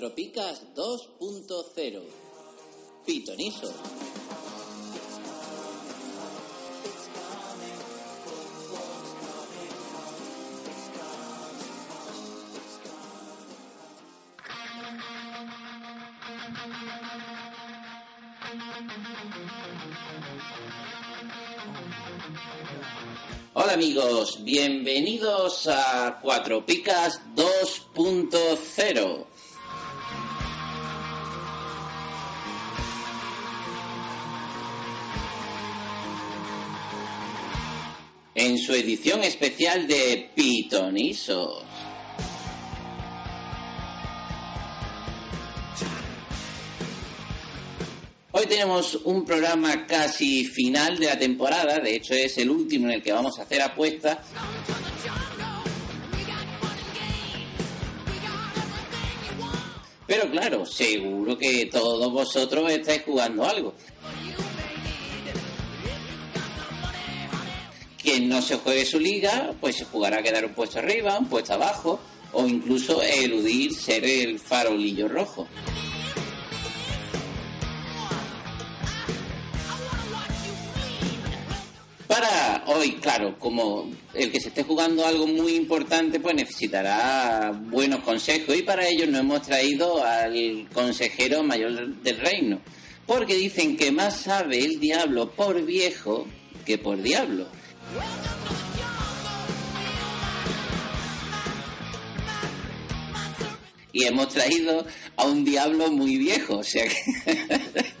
Cuatro Picas 2.0 Pitoniso. Hola amigos, bienvenidos a Cuatro Picas 2.0. En su edición especial de Pitonisos. Hoy tenemos un programa casi final de la temporada, de hecho es el último en el que vamos a hacer apuestas. Pero claro, seguro que todos vosotros estáis jugando algo. Quien no se juegue su liga, pues se jugará a quedar un puesto arriba, un puesto abajo, o incluso eludir ser el farolillo rojo. Para hoy, claro, como el que se esté jugando algo muy importante, pues necesitará buenos consejos y para ello nos hemos traído al consejero mayor del reino, porque dicen que más sabe el diablo por viejo que por diablo. Y hemos traído a un diablo muy viejo, o sea que...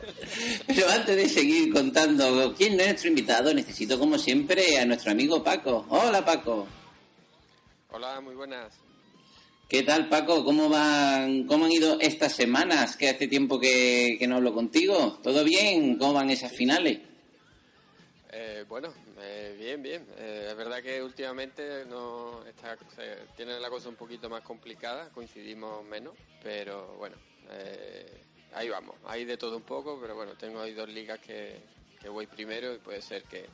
Pero antes de seguir contando quién es nuestro invitado, necesito como siempre a nuestro amigo Paco. Hola Paco. Hola, muy buenas. ¿Qué tal Paco? ¿Cómo van, cómo han ido estas semanas? Que hace tiempo que, que no hablo contigo. ¿Todo bien? ¿Cómo van esas finales? Eh, bueno, bien, bien. Eh, es verdad que últimamente no está, se- tiene la cosa un poquito más complicada, coincidimos menos, pero bueno, eh, ahí vamos. Hay de todo un poco, pero bueno, tengo ahí dos ligas que, que voy primero y puede ser que,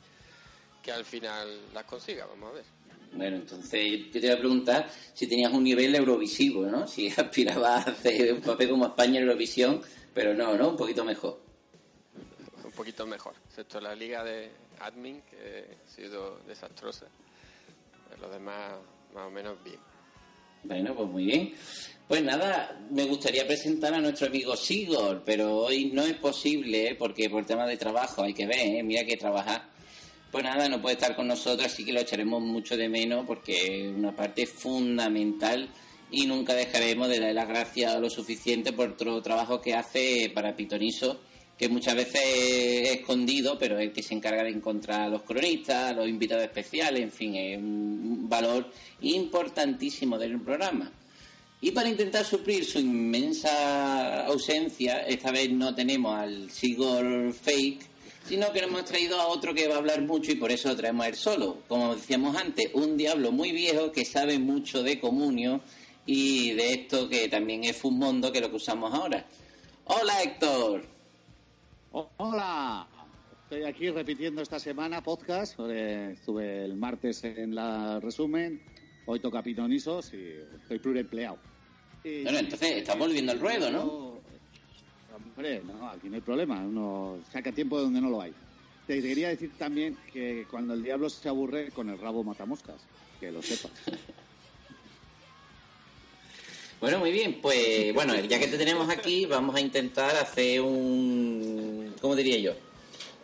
que al final las consiga, vamos a ver. Bueno, entonces yo te iba a preguntar si tenías un nivel eurovisivo, ¿no? Si aspirabas a hacer un papel como España en Eurovisión, pero no, ¿no? Un poquito mejor. Un poquito mejor, excepto la liga de admin, que ha sido desastrosa. Los demás, más o menos bien. Bueno, pues muy bien. Pues nada, me gustaría presentar a nuestro amigo Sigor, pero hoy no es posible ¿eh? porque por tema de trabajo hay que ver, ¿eh? mira que trabajar. Pues nada, no puede estar con nosotros, así que lo echaremos mucho de menos porque es una parte fundamental y nunca dejaremos de dar las gracias lo suficiente por todo el trabajo que hace para Pitoniso, que muchas veces es escondido, pero es el que se encarga de encontrar a los cronistas, a los invitados especiales, en fin, es un valor importantísimo del programa. Y para intentar suplir su inmensa ausencia, esta vez no tenemos al Sigor Fake, sino que hemos traído a otro que va a hablar mucho y por eso lo traemos a él solo. Como decíamos antes, un diablo muy viejo que sabe mucho de comunio y de esto que también es Fumondo, que es lo que usamos ahora. Hola Héctor. Hola, estoy aquí repitiendo esta semana podcast. estuve el martes en la resumen, hoy toca pitonisos y estoy pluriempleado. Y- Bueno, entonces estamos volviendo al ruedo, ¿no? Hombre, no, aquí no hay problema, uno saca tiempo de donde no lo hay. Te quería decir también que cuando el diablo se aburre, con el rabo mata moscas, que lo sepas. Bueno, muy bien, pues bueno, ya que te tenemos aquí, vamos a intentar hacer un, ¿cómo diría yo?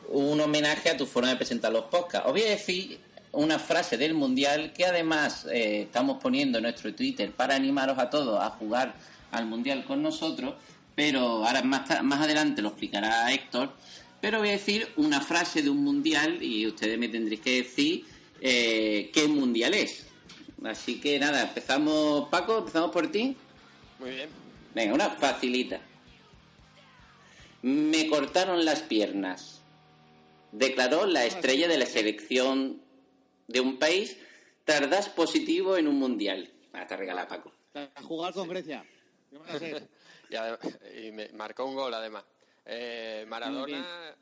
Un homenaje a tu forma de presentar los podcasts. Os voy a decir una frase del Mundial que además eh, estamos poniendo en nuestro Twitter para animaros a todos a jugar al Mundial con nosotros, pero ahora más, más adelante lo explicará Héctor. Pero voy a decir una frase de un Mundial y ustedes me tendréis que decir eh, qué Mundial es. Así que nada, empezamos, Paco, empezamos por ti. Muy bien. Venga, una facilita. Me cortaron las piernas. Declaró la estrella de la selección de un país tras dar positivo en un mundial. Ah, te regala Paco. A jugar con Grecia. ¿Qué van a hacer? Y, adem- y me marcó un gol además. Eh, Maradona,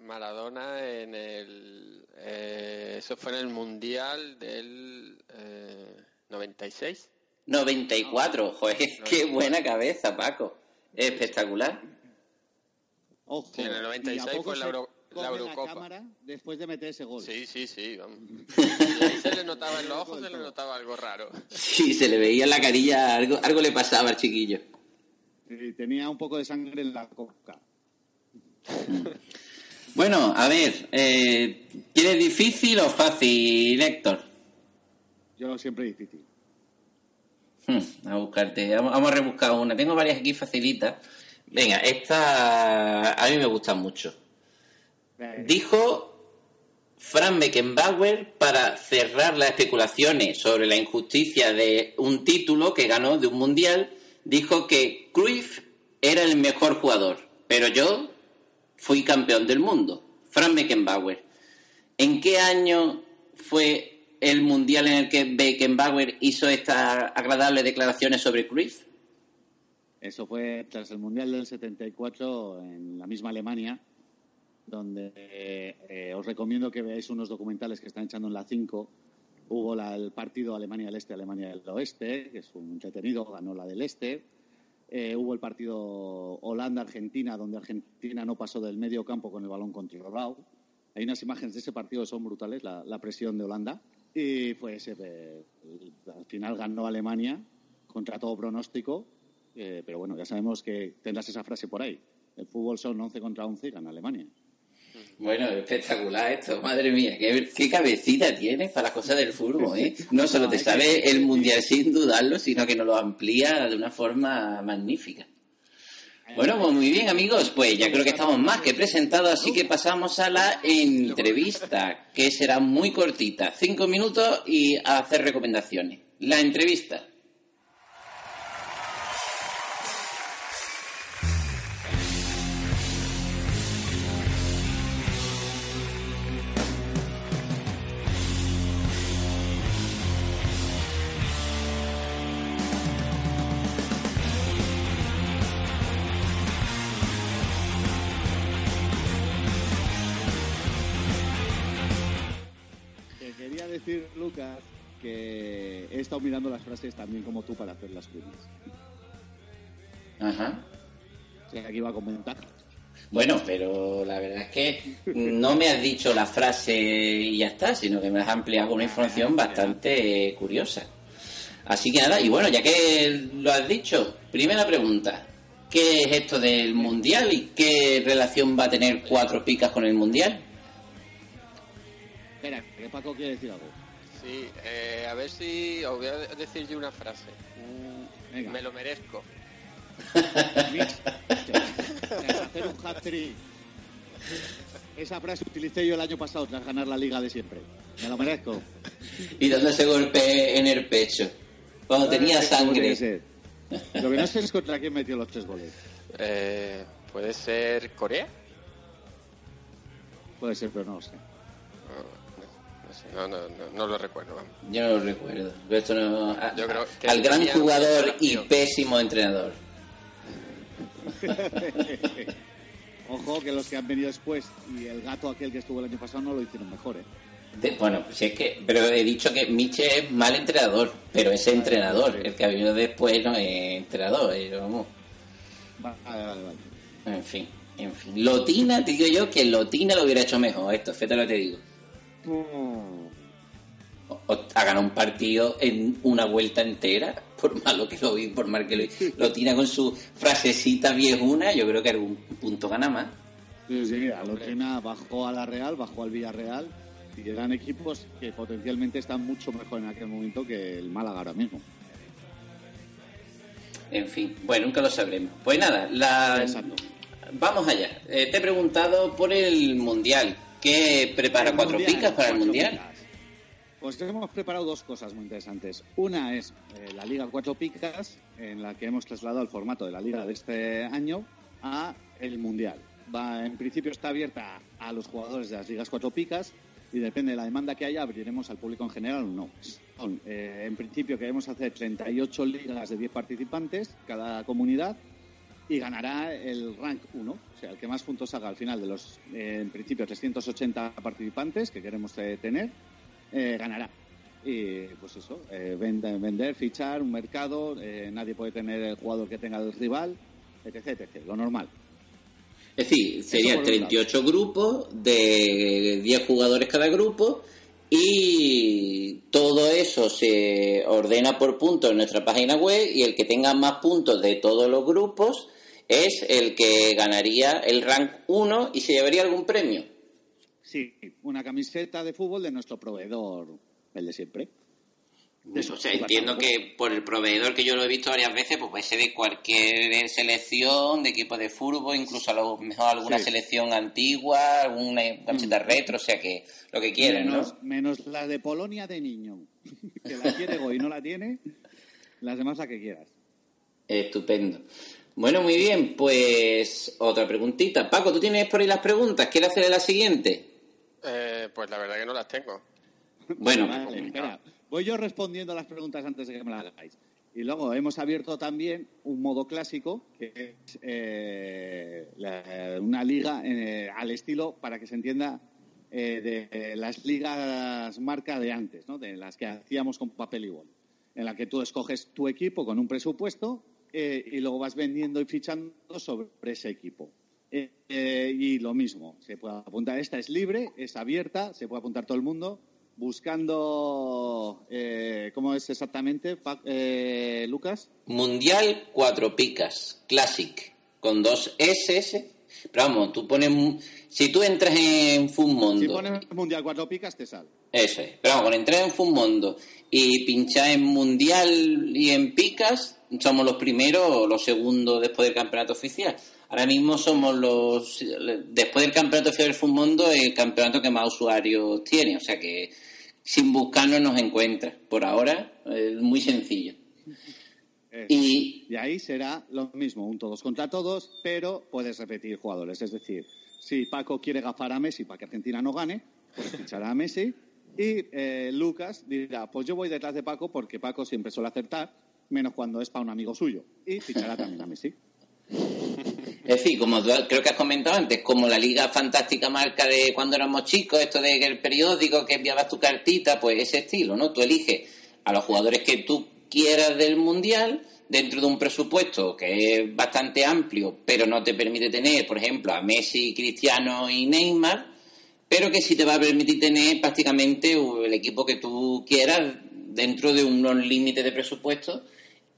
Maradona en el, eh, eso fue en el mundial del eh, 96. 94, joder, qué buena cabeza, Paco. Espectacular. Ojo. Sí, en el 96 ¿y a poco fue la se Euro- la Eurocopa. cámara después de meter ese gol. Sí, sí, sí. Vamos. Y ahí se le notaba en los ojos, se le notaba algo raro. Sí, se le veía en la carilla, algo, algo le pasaba al chiquillo. Y tenía un poco de sangre en la coca. Bueno, a ver, eh, ¿quieres difícil o fácil, Héctor? Yo siempre difícil. Hmm, a buscarte, vamos, vamos a rebuscar una. Tengo varias aquí facilitas. Venga, esta a mí me gusta mucho. Dijo Frank Beckenbauer para cerrar las especulaciones sobre la injusticia de un título que ganó de un mundial, dijo que Cruyff era el mejor jugador, pero yo fui campeón del mundo. Frank Beckenbauer. ¿En qué año fue el mundial en el que Beckenbauer hizo estas agradables declaraciones sobre Cruyff? Eso fue tras el Mundial del 74 en la misma Alemania, donde eh, os recomiendo que veáis unos documentales que están echando en la 5. Hubo el partido Alemania del Este, Alemania del Oeste, que es un entretenido, ganó la del Este. Eh, hubo el partido Holanda-Argentina, donde Argentina no pasó del medio campo con el balón controlado. Hay unas imágenes de ese partido que son brutales, la, la presión de Holanda. Y pues eh, al final ganó Alemania contra todo pronóstico. Eh, pero bueno, ya sabemos que tendrás esa frase por ahí. El fútbol son 11 contra 11 y gana Alemania. Bueno, espectacular esto, madre mía, qué, qué cabecita tienes para las cosas del fútbol, ¿eh? No solo te sabe el mundial sin dudarlo, sino que nos lo amplía de una forma magnífica. Bueno, pues muy bien amigos, pues ya creo que estamos más que presentados, así que pasamos a la entrevista, que será muy cortita, cinco minutos y a hacer recomendaciones. La entrevista. Estado mirando las frases también como tú para hacer las cuñas. Ajá. O sea, aquí iba a comentar. Bueno, pero la verdad es que no me has dicho la frase y ya está, sino que me has ampliado con una información bastante curiosa. Así que nada, y bueno, ya que lo has dicho, primera pregunta. ¿Qué es esto del mundial y qué relación va a tener cuatro picas con el mundial? Espera, que Paco quiere decir algo. Sí, eh, a ver si os voy a de- decir yo una frase. Mm, Venga. Me lo merezco. Hacer un hat-trick. Esa frase utilicé yo el año pasado tras ganar la liga de siempre. Me lo merezco. Y dándose golpe en el pecho. Cuando tenía ¿Cómo tiene que sangre. Lo que no sé es contra quién metió los tres goles. Eh, ¿Puede ser Corea? Puede ser, pero no lo sé. No, no sé, no, no, no, no lo recuerdo. vamos. Yo no lo recuerdo. Pero esto no- a- Yo creo que al gran jugador y pésimo entrenador. Ojo que los que han venido después y el gato aquel que estuvo el año pasado no lo hicieron mejor, ¿eh? De- bueno, si es que, pero he dicho que Miche es mal entrenador, pero ese entrenador, el que ha venido después no es entrenador, eh, vamos. Vale, vale, vale. En fin, en fin. Lotina, te digo yo que Lotina lo hubiera hecho mejor, esto, fíjate lo que te digo. O ha ganado un partido en una vuelta entera, por malo que lo vi, por mal que lo vi. Lotina con su frasecita viejuna, yo creo que algún punto gana más. Sí, sí, Lotrina bajó a la Real, bajó al Villarreal y eran equipos que potencialmente están mucho mejor en aquel momento que el Málaga ahora mismo. En fin, bueno, nunca lo sabremos. Pues nada, la... Exacto. vamos allá. Eh, te he preguntado por el Mundial. ¿Qué prepara cuatro Mundial, picas para el Mundial? picas. Pues hemos preparado dos cosas muy interesantes. Una es eh, la Liga Cuatro Picas, en la que hemos trasladado el formato de la Liga de este año a el Mundial. Va, en principio está abierta a los jugadores de las Ligas Cuatro Picas y depende de la demanda que haya, abriremos al público en general o no. Eh, en principio queremos hacer 38 ligas de 10 participantes, cada comunidad, y ganará el rank 1, o sea, el que más puntos haga al final de los, eh, en principio, 380 participantes que queremos eh, tener, eh, ganará. Y pues eso, vender, vender, fichar, un mercado, nadie puede tener el jugador que tenga el rival, etc, etc, lo normal. Es decir, serían por un lado. 38 grupos de 10 jugadores cada grupo y todo eso se ordena por puntos en nuestra página web y el que tenga más puntos de todos los grupos es el que ganaría el rank 1 y se llevaría algún premio. Sí, una camiseta de fútbol de nuestro proveedor, el de siempre. o sea, entiendo que por el proveedor que yo lo he visto varias veces, pues puede ser de cualquier selección, de equipo de fútbol, incluso a lo mejor alguna Sí. selección antigua, alguna camiseta retro, o sea que lo que quieran, menos, ¿no? menos la de Polonia de niño, que la quiere Go y no la tiene, las demás la que quieras. Estupendo. Bueno, muy bien, pues otra preguntita. Paco, ¿tú tienes por ahí las preguntas? ¿Quieres hacerle la siguiente? Eh, pues la verdad que no las tengo. Bueno, Vale, espera. Voy yo respondiendo a las preguntas antes de que me las hagáis. Y luego hemos abierto también un modo clásico, que es eh, la- una liga eh, al estilo, para que se entienda, eh, de las ligas marca de antes, ¿no? de las que hacíamos con papel y bol, en la que tú escoges tu equipo con un presupuesto eh, y luego vas vendiendo y fichando sobre ese equipo. Eh, eh, y lo mismo, se puede apuntar, esta es libre, es abierta, se puede apuntar todo el mundo, buscando, eh, ¿cómo es exactamente, eh, Lucas? Mundial Cuatro Picas, Classic, con dos SS. Pero vamos, tú pones... Si tú entras en Si Funmondo... pones Mundial Cuatro Picas, te sale. Eso es. Pero vamos, con entrar en Funmondo y pinchar en Mundial y en Picas, somos los primeros o los segundos después del campeonato oficial. Ahora mismo somos los, después del campeonato oficial del Funmondo, el campeonato que más usuarios tiene. O sea que sin buscarnos nos encuentra. Por ahora, es muy sencillo. Y Y ahí será lo mismo, un todos contra todos, pero puedes repetir jugadores. Es decir, si Paco quiere gafar a Messi para que Argentina no gane, pues fichará a Messi. Y eh, Lucas dirá, pues yo voy detrás de Paco porque Paco siempre suele acertar, menos cuando es para un amigo suyo. Y fichará también a Messi. Es decir, como tú creo que has comentado antes, como la Liga Fantástica marca de cuando éramos chicos, esto de que el periódico que enviabas tu cartita, pues ese estilo, ¿no? Tú eliges a los jugadores que tú quieras del Mundial dentro de un presupuesto que es bastante amplio, pero no te permite tener, por ejemplo, a Messi, Cristiano y Neymar, pero que sí te va a permitir tener prácticamente el equipo que tú quieras dentro de unos límites de presupuesto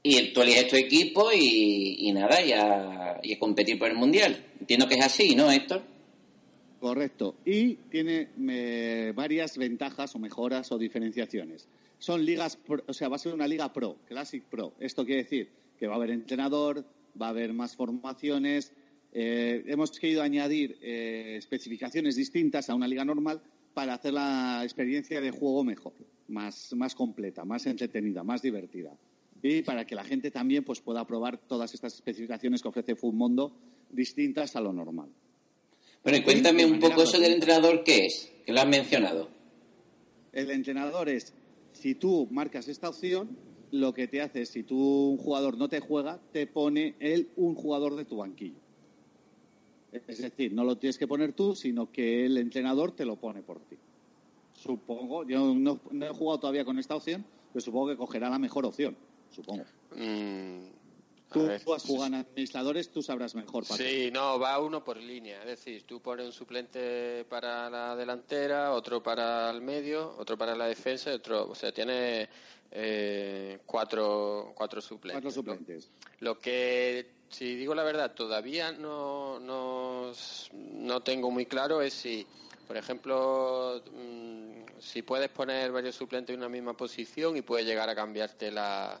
y tú eliges tu equipo y, nada, y a, y competir por el Mundial. Entiendo que es así, ¿no, Héctor? Correcto. Y tiene varias ventajas o mejoras o diferenciaciones. Son ligas, pro- o sea, va a ser una liga pro, Classic Pro. Esto quiere decir que va a haber entrenador, va a haber más formaciones. eh, hemos querido añadir eh, especificaciones distintas a una liga normal para hacer la experiencia de juego mejor, más, más completa, más entretenida, más divertida. Y para que la gente también pues, pueda probar todas estas especificaciones que ofrece Mundo distintas a lo normal. Bueno, y cuéntame un poco eso del entrenador, ¿qué es? Que lo has mencionado. El entrenador es, si tú marcas esta opción, lo que te hace es, si tú un jugador no te juega, te pone él un jugador de tu banquillo. Es decir, no lo tienes que poner tú, sino que el entrenador te lo pone por ti. Supongo, yo no, no he jugado todavía con esta opción, pero supongo que cogerá la mejor opción, supongo. Mm, Tú, ver. has jugado en administradores, tú sabrás mejor. Paco. Sí, no, va uno por línea. Es decir, tú pones un suplente para la delantera, otro para el medio, otro para la defensa, y otro. O sea, tiene eh, cuatro, cuatro suplentes. Cuatro suplentes. Lo que, si digo la verdad, todavía no, no, no tengo muy claro es si, por ejemplo, mm, si puedes poner varios suplentes en una misma posición y puedes llegar a cambiarte la,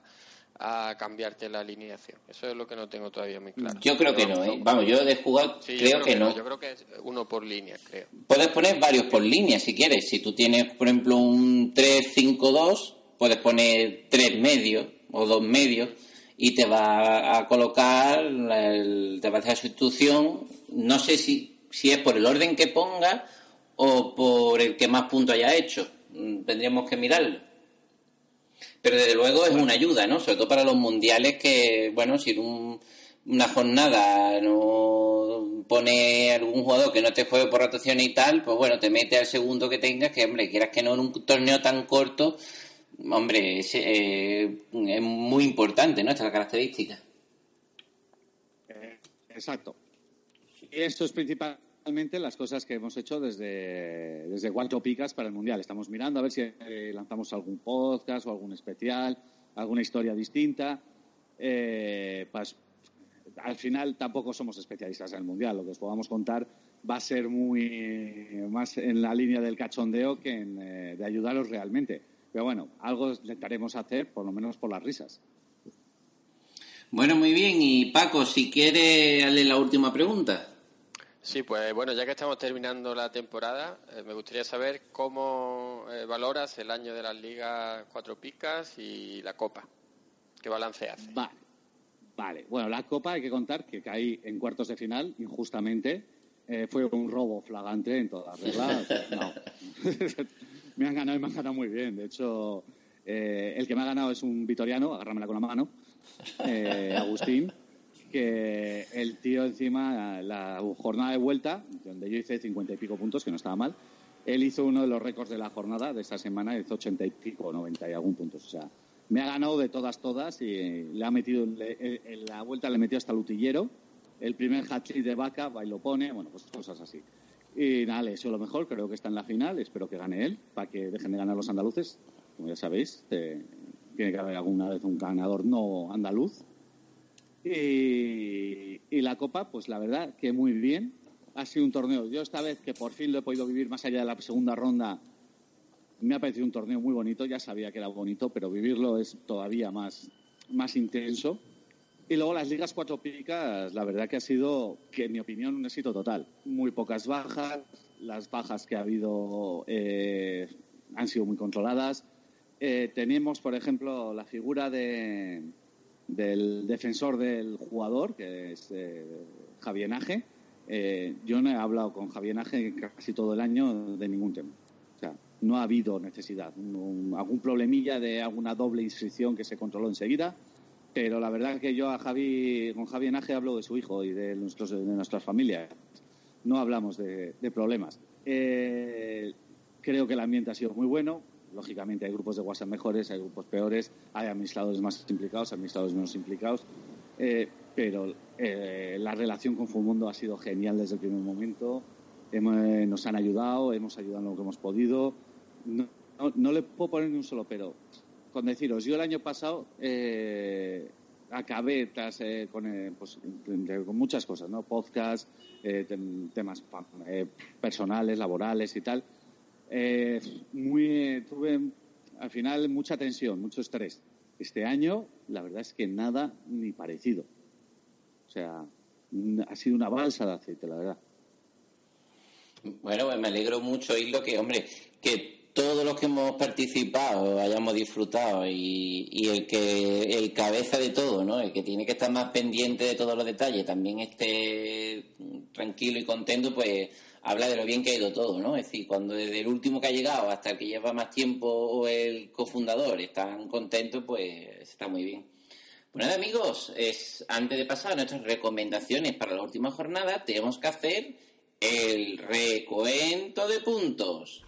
a cambiarte la alineación. Eso es lo que no tengo todavía muy claro. Yo creo que no, ¿eh? Vamos, yo de jugar Sí, creo, que, no. Yo creo que es uno por línea, creo. Puedes poner varios por línea si quieres. Si tú tienes, por ejemplo, un 3-5-2, puedes poner tres medios o dos medios y te va a colocar, el- te va a hacer la sustitución. No sé si, si es por el orden que ponga o por el que más puntos haya hecho. Mm, Tendríamos que mirarlo. Pero desde luego es una ayuda, ¿no? Sobre todo para los mundiales que, bueno, si un- una jornada no pone algún jugador que no te juegue por rotación y tal, pues bueno, te mete al segundo que tengas, que hombre, quieras que no en un torneo tan corto, hombre, es, eh, es muy importante, ¿no? Esta característica. Eh, Exacto. Esto es principalmente las cosas que hemos hecho desde, desde Cuatro Picas para el Mundial. Estamos mirando a ver si eh, lanzamos algún podcast o algún especial, alguna historia distinta. Eh, pas- al final tampoco somos especialistas en el Mundial. Lo que os podamos contar va a ser muy más en la línea del cachondeo que en, eh, de ayudaros realmente. Pero bueno, algo intentaremos hacer, por lo menos por las risas. Bueno, muy bien. Y Paco, si quiere, hazle la última pregunta. Sí, pues bueno, ya que estamos terminando la temporada, eh, me gustaría saber cómo eh, valoras el año de las ligas Cuatro Picas y la Copa. ¿Qué balance hace? Vale, vale. Bueno, la Copa hay que contar que caí en cuartos de final, injustamente. Eh, fue un robo flagrante en todas las reglas. No. me han ganado y me han ganado muy bien. De hecho, el que me ha ganado es un vitoriano, agárramela con la mano, Agustín, que el tío encima, la jornada de vuelta, donde yo hice cincuenta y pico puntos, que no estaba mal, él hizo uno de los récords de la jornada de esta semana, hizo ochenta y pico, noventa y algún puntos. O sea, me ha ganado de todas, todas y le ha metido, le- en la vuelta le metió hasta el utillero. El primer hat-trick de vaca, va y lo pone, bueno, pues cosas así. Y nada, le deseo lo mejor, creo que está en la final, espero que gane él, para que dejen de ganar los andaluces. Como ya sabéis, eh, tiene que haber alguna vez un ganador no andaluz. Y, la Copa, pues la verdad que muy bien. Ha sido un torneo. Yo esta vez que por fin lo he podido vivir más allá de la segunda ronda, me ha parecido un torneo muy bonito. Ya sabía que era bonito, pero vivirlo es todavía más, más intenso. Y luego las ligas cuatro picas, la verdad que ha sido, que en mi opinión, un éxito total. Muy pocas bajas, las bajas que ha habido eh, han sido muy controladas. Eh, tenemos, por ejemplo, la figura de, del defensor del jugador, que es eh, Javier Naje. Eh, yo no he hablado con Javier Naje casi todo el año de ningún tema. O sea, no ha habido necesidad. Algún problemilla de alguna doble inscripción que se controló enseguida. Pero la verdad que yo a Javi, con Javi Naje hablo de su hijo y de, nuestros, de nuestras familias. No hablamos de, de problemas. Eh, creo que el ambiente ha sido muy bueno. Lógicamente hay grupos de WhatsApp mejores, hay grupos peores, hay administradores más implicados, administradores menos implicados. Eh, pero eh, la relación con Fulmundo ha sido genial desde el primer momento. Eh, nos han ayudado, hemos ayudado en lo que hemos podido. No, no- le puedo poner ni un solo pero. Con deciros, yo el año pasado acabé tras, con, pues, con muchas cosas, ¿no? Podcast, tem- temas personales, laborales y tal. Eh, muy, tuve al final mucha tensión, mucho estrés. Este año, la verdad es que nada ni parecido. O sea, ha sido una balsa de aceite, la verdad. Bueno, pues me alegro mucho oírlo que, hombre, que todos los que hemos participado hayamos disfrutado y, y el que el cabeza de todo, ¿no? El que tiene que estar más pendiente de todos los detalles, también esté tranquilo y contento, pues habla de lo bien que ha ido todo, ¿no? Es decir, cuando desde el último que ha llegado hasta el que lleva más tiempo el cofundador están contentos, pues está muy bien. Pues nada, amigos, es, antes de pasar a nuestras recomendaciones para la última jornada, tenemos que hacer el recuento de puntos.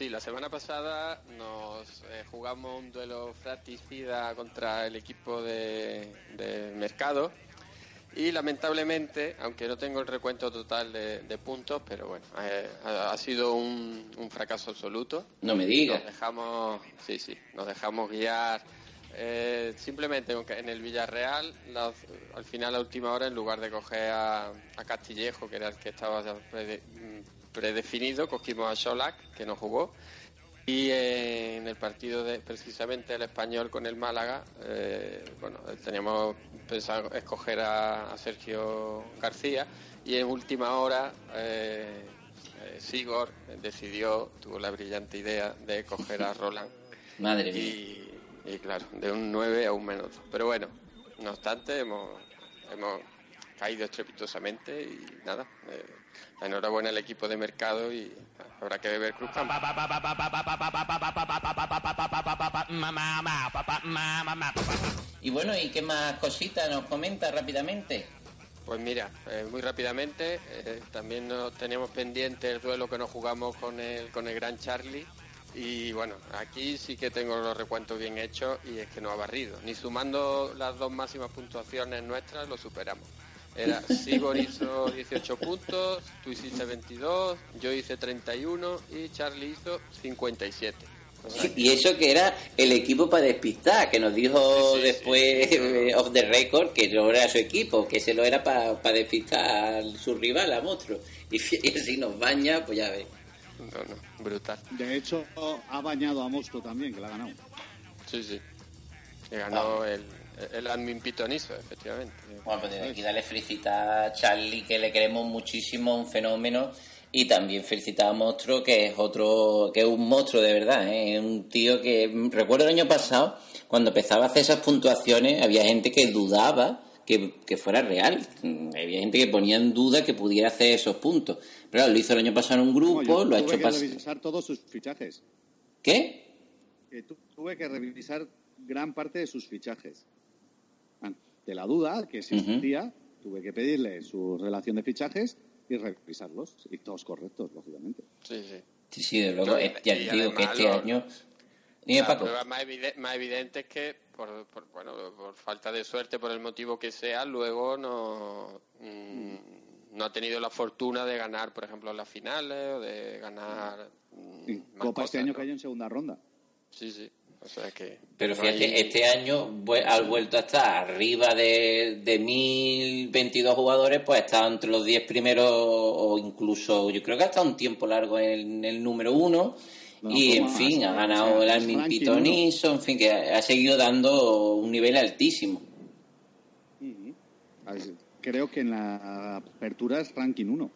Sí, la semana pasada nos eh, jugamos un duelo fratricida contra el equipo de, de Mercado Y lamentablemente, aunque no tengo el recuento total de, de puntos, pero bueno, eh, ha, ha sido un, un fracaso absoluto. No me digas. Nos dejamos, sí, sí, nos dejamos guiar. eh, simplemente en el Villarreal, la- al final, a la última hora, en lugar de coger a, a Castillejo, que era el que estaba predefinido, cogimos a Solac, que no jugó. Y eh, en el partido de precisamente el español con el Málaga, eh, bueno, teníamos pensado escoger a, a Sergio García y en última hora eh, eh, Sigor decidió, tuvo la brillante idea de coger a Roland Madre mía. y, y claro, de un 9 a un menos 2. Pero bueno, no obstante, hemos, hemos caído estrepitosamente y nada, eh, enhorabuena al equipo de mercado y habrá que beber Cruz. Y bueno, ¿y qué más cositas nos comenta rápidamente? Pues mira, eh, muy rápidamente, eh, también nos teníamos pendiente el duelo que nos jugamos con el, con el Gran Charlie. Y bueno, aquí sí que tengo los recuentos bien hechos y es que no ha barrido. Ni sumando las dos máximas puntuaciones nuestras lo superamos. Era Sigor hizo 18 puntos, tú hiciste 22, yo hice 31 y Charlie hizo 57. O sea, Y eso que era el equipo para despistar, que nos dijo Sí, sí, después sí. eh, off the record que no era su equipo, que se lo era para despistar a su rival, a Monstruo. Y, y si nos baña, pues ya ves. no, no, brutal. De hecho, ha bañado a Monstruo también, que la ha ganado. Sí, sí. Que ganó el, el admin pitonizo, efectivamente. Bueno, pues desde aquí darle felicitar a Charlie, que le queremos muchísimo, un fenómeno. Y también felicitar a Monstruo, que es otro, que es un monstruo de verdad, ¿eh? es un tío que, recuerdo el año pasado, cuando empezaba a hacer esas puntuaciones, había gente que dudaba que, que fuera real. Había gente que ponía en duda que pudiera hacer esos puntos. Pero lo hizo el año pasado en un grupo, No, lo ha tuve hecho que pasar. revisar todos sus fichajes. ¿Qué? Que tu- tuve que revisar gran parte de sus fichajes. Ante la duda que existía, tuve que pedirle su relación de fichajes y revisarlos. Y todos correctos, lógicamente. Sí, sí. Sí, sí, de luego, ya y te digo que este los- año. La Paco. prueba más, evide- más evidente es que, por, por- bueno, por falta de suerte, por el motivo que sea, luego no, mm, no ha tenido la fortuna de ganar, por ejemplo, las finales o de ganar. mm, Copa este año ¿no? cayó en segunda ronda. Sí, sí. O sea que. Pero no fíjate, hay- este año ha vuelto a estar arriba de, de 1022 jugadores, pues ha estado entre los 10 primeros o incluso, yo creo que ha estado un tiempo largo en el número uno. No, y en ¿cómo fin, más? ha O ganado sea, el ranking Pitoniso, en fin, que ha, ha seguido dando un nivel altísimo. Creo que en la apertura es ranking 1.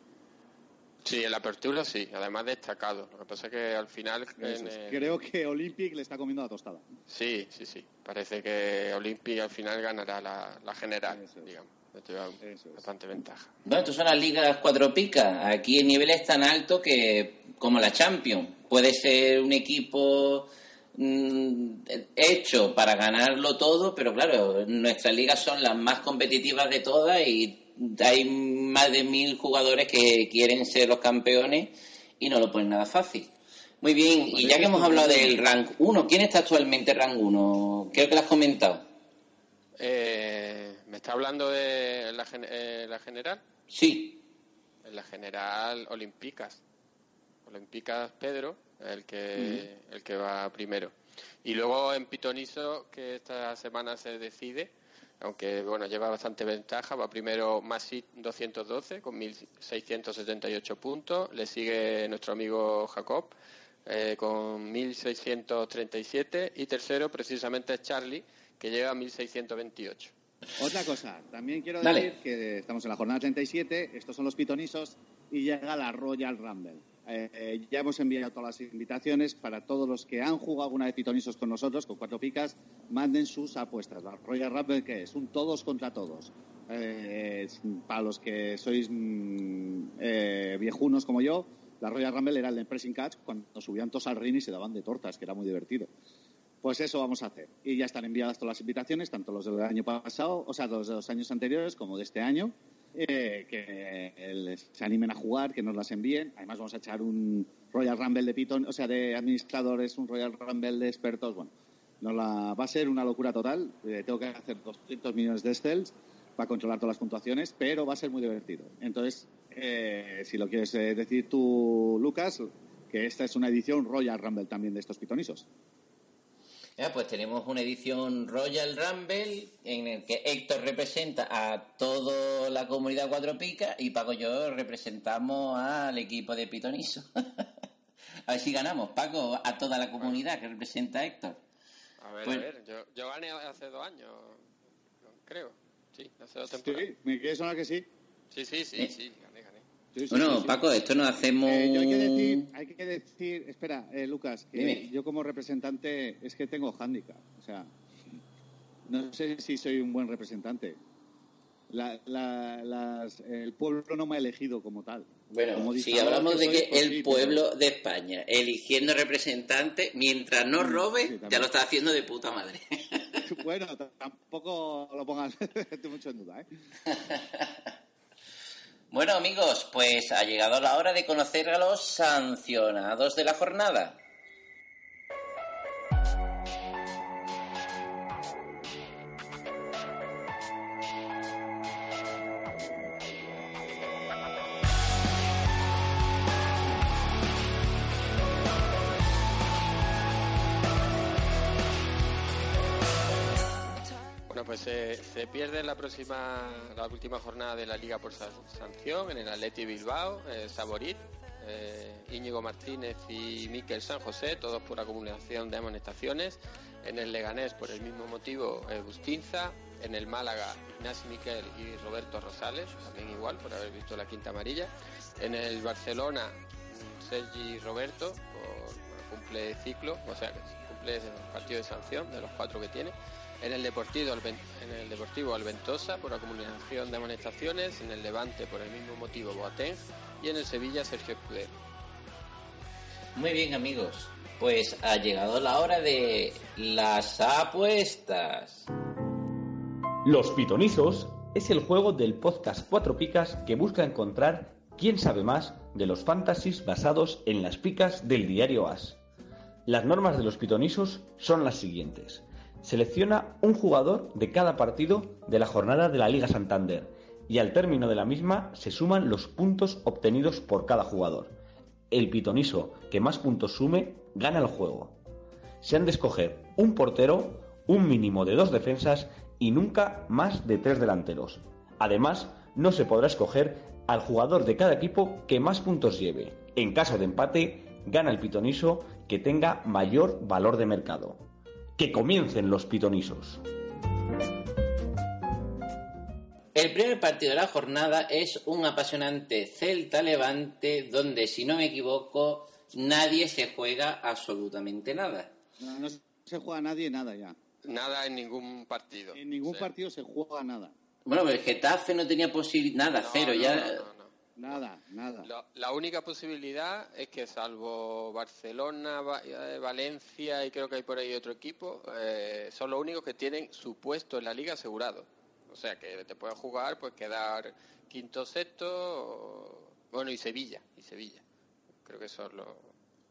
Sí, en la apertura sí, además destacado. Lo que pasa es que al final. el- Creo que Olympic le está comiendo la tostada. Sí, sí, sí. Parece que Olympic al final ganará la, la general, es. digamos. Esto es. bastante ventaja. Bueno, estas son las ligas cuatro picas. Aquí el nivel es tan alto que, como la Champions, puede ser un equipo mm, hecho para ganarlo todo, pero claro, nuestras ligas son las más competitivas de todas y hay más de mil jugadores que quieren ser los campeones y no lo ponen nada fácil. Muy bien, y ya que hemos hablado del rank 1, ¿quién está actualmente en rank 1? Creo que lo has comentado. Eh, ¿Me está hablando de la, eh, la general? Sí. La general Olimpicas. Olimpicas Pedro, el que, el que va primero. Y luego en Pitoniso, que esta semana se decide, aunque bueno, lleva bastante ventaja, va primero Masit 212 con 1.678 puntos, le sigue nuestro amigo Jacob eh, con 1.637 y tercero precisamente es Charlie, que lleva 1.628. Otra cosa, también quiero Dale. decir que estamos en la jornada 37, estos son los pitonisos y llega la Royal Rumble. Eh, eh, ya hemos enviado todas las invitaciones para todos los que han jugado alguna vez pitonisos con nosotros, con cuatro picas, manden sus apuestas. La Royal Rumble, que es? Un todos contra todos. Eh, para los que sois mm, viejunos como yo, la Royal Rumble era el de Pressing Catch cuando subían todos al ring y se daban de tortas, que era muy divertido. Pues eso vamos a hacer. Y ya están enviadas todas las invitaciones, tanto los del año pasado, o sea, los de los años anteriores como de este año, eh, que eh, se animen a jugar, que nos las envíen. Además vamos a echar un Royal Rumble de Python, o sea, de administradores, un Royal Rumble de expertos. Bueno, nos la, va a ser una locura total. Eh, tengo que hacer 200 millones de stels va a controlar todas las puntuaciones, pero va a ser muy divertido. Entonces, eh, si lo quieres eh, decir tú, Lucas, que esta es una edición Royal Rumble también de estos pitonisos. Ya, pues tenemos una edición Royal Rumble en el que Héctor representa a toda la comunidad Cuatro Picas y Paco y yo representamos al equipo de Pitoniso. a ver si ganamos, Paco, a toda la comunidad que representa a Héctor. A ver, Bueno. a ver, yo, yo gané hace dos años, creo. Sí, hace dos Sí, temporadas. me quiere sonar que sí. Sí, sí, sí, Eh. sí. Sí, sí, Bueno, sí. Paco, esto nos hacemos... Eh, yo hay que decir, hay que decir, espera, eh, Lucas, que Dime. yo como representante es que tengo hándicap, o sea, no sé si soy un buen representante. La- la- las- el pueblo no me ha elegido como tal. Bueno, Como si hablamos de que el pueblo de España eligiendo representantes, mientras no robe, sí, ya lo está haciendo de puta madre. Bueno, tampoco lo pongas mucho en duda, ¿eh? Bueno, amigos, pues ha llegado la hora de conocer a los sancionados de la jornada. Pues se, pierde la próxima, la última jornada de la Liga por sa- sanción en el Atleti Bilbao, eh, Saborit, eh, Íñigo Martínez y Miquel San José, todos por acumulación de amonestaciones. En el Leganés, por el mismo motivo, eh, Bustinza. En el Málaga, Ignacio Miquel y Roberto Rosales, también igual, por haber visto la quinta amarilla. En el Barcelona, Sergi Roberto, por, cumple ciclo, o sea, cumple el partido de sanción de los cuatro que tiene. En el Deportivo, Alven- en el Deportivo Alventosa por acumulación de amonestaciones, en el Levante por el mismo motivo Boateng y en el Sevilla Sergio Escudero. Muy bien, amigos. Pues ha llegado la hora de las apuestas. Los Pitonizos es el juego del podcast Cuatro Picas que busca encontrar quién sabe más de los fantasies basados en las picas del diario As. Las normas de los Pitonizos son las siguientes. Selecciona un jugador de cada partido de la jornada de la Liga Santander y al término de la misma se suman los puntos obtenidos por cada jugador. El pitoniso que más puntos sume gana el juego. Se han de escoger un portero, un mínimo de dos defensas y nunca más de tres delanteros. Además, no se podrá escoger al jugador de cada equipo que más puntos lleve. En caso de empate, gana el pitoniso que tenga mayor valor de mercado. Que comiencen los pitonisos. El primer partido de la jornada es un apasionante Celta Levante donde, si no me equivoco, nadie se juega absolutamente nada. No, no se juega nadie nada ya. Nada en ningún partido. En ningún partido se juega nada. Bueno, pero el Getafe no tenía posibilidad, nada, no, cero, no, ya... Nada, nada. La, la única posibilidad es que salvo Barcelona, eh, Valencia y creo que hay por ahí otro equipo, eh, son los únicos que tienen su puesto en la liga asegurado. O sea que te puedes jugar, pues quedar quinto, sexto, o- bueno y Sevilla, y Sevilla. Creo que son los,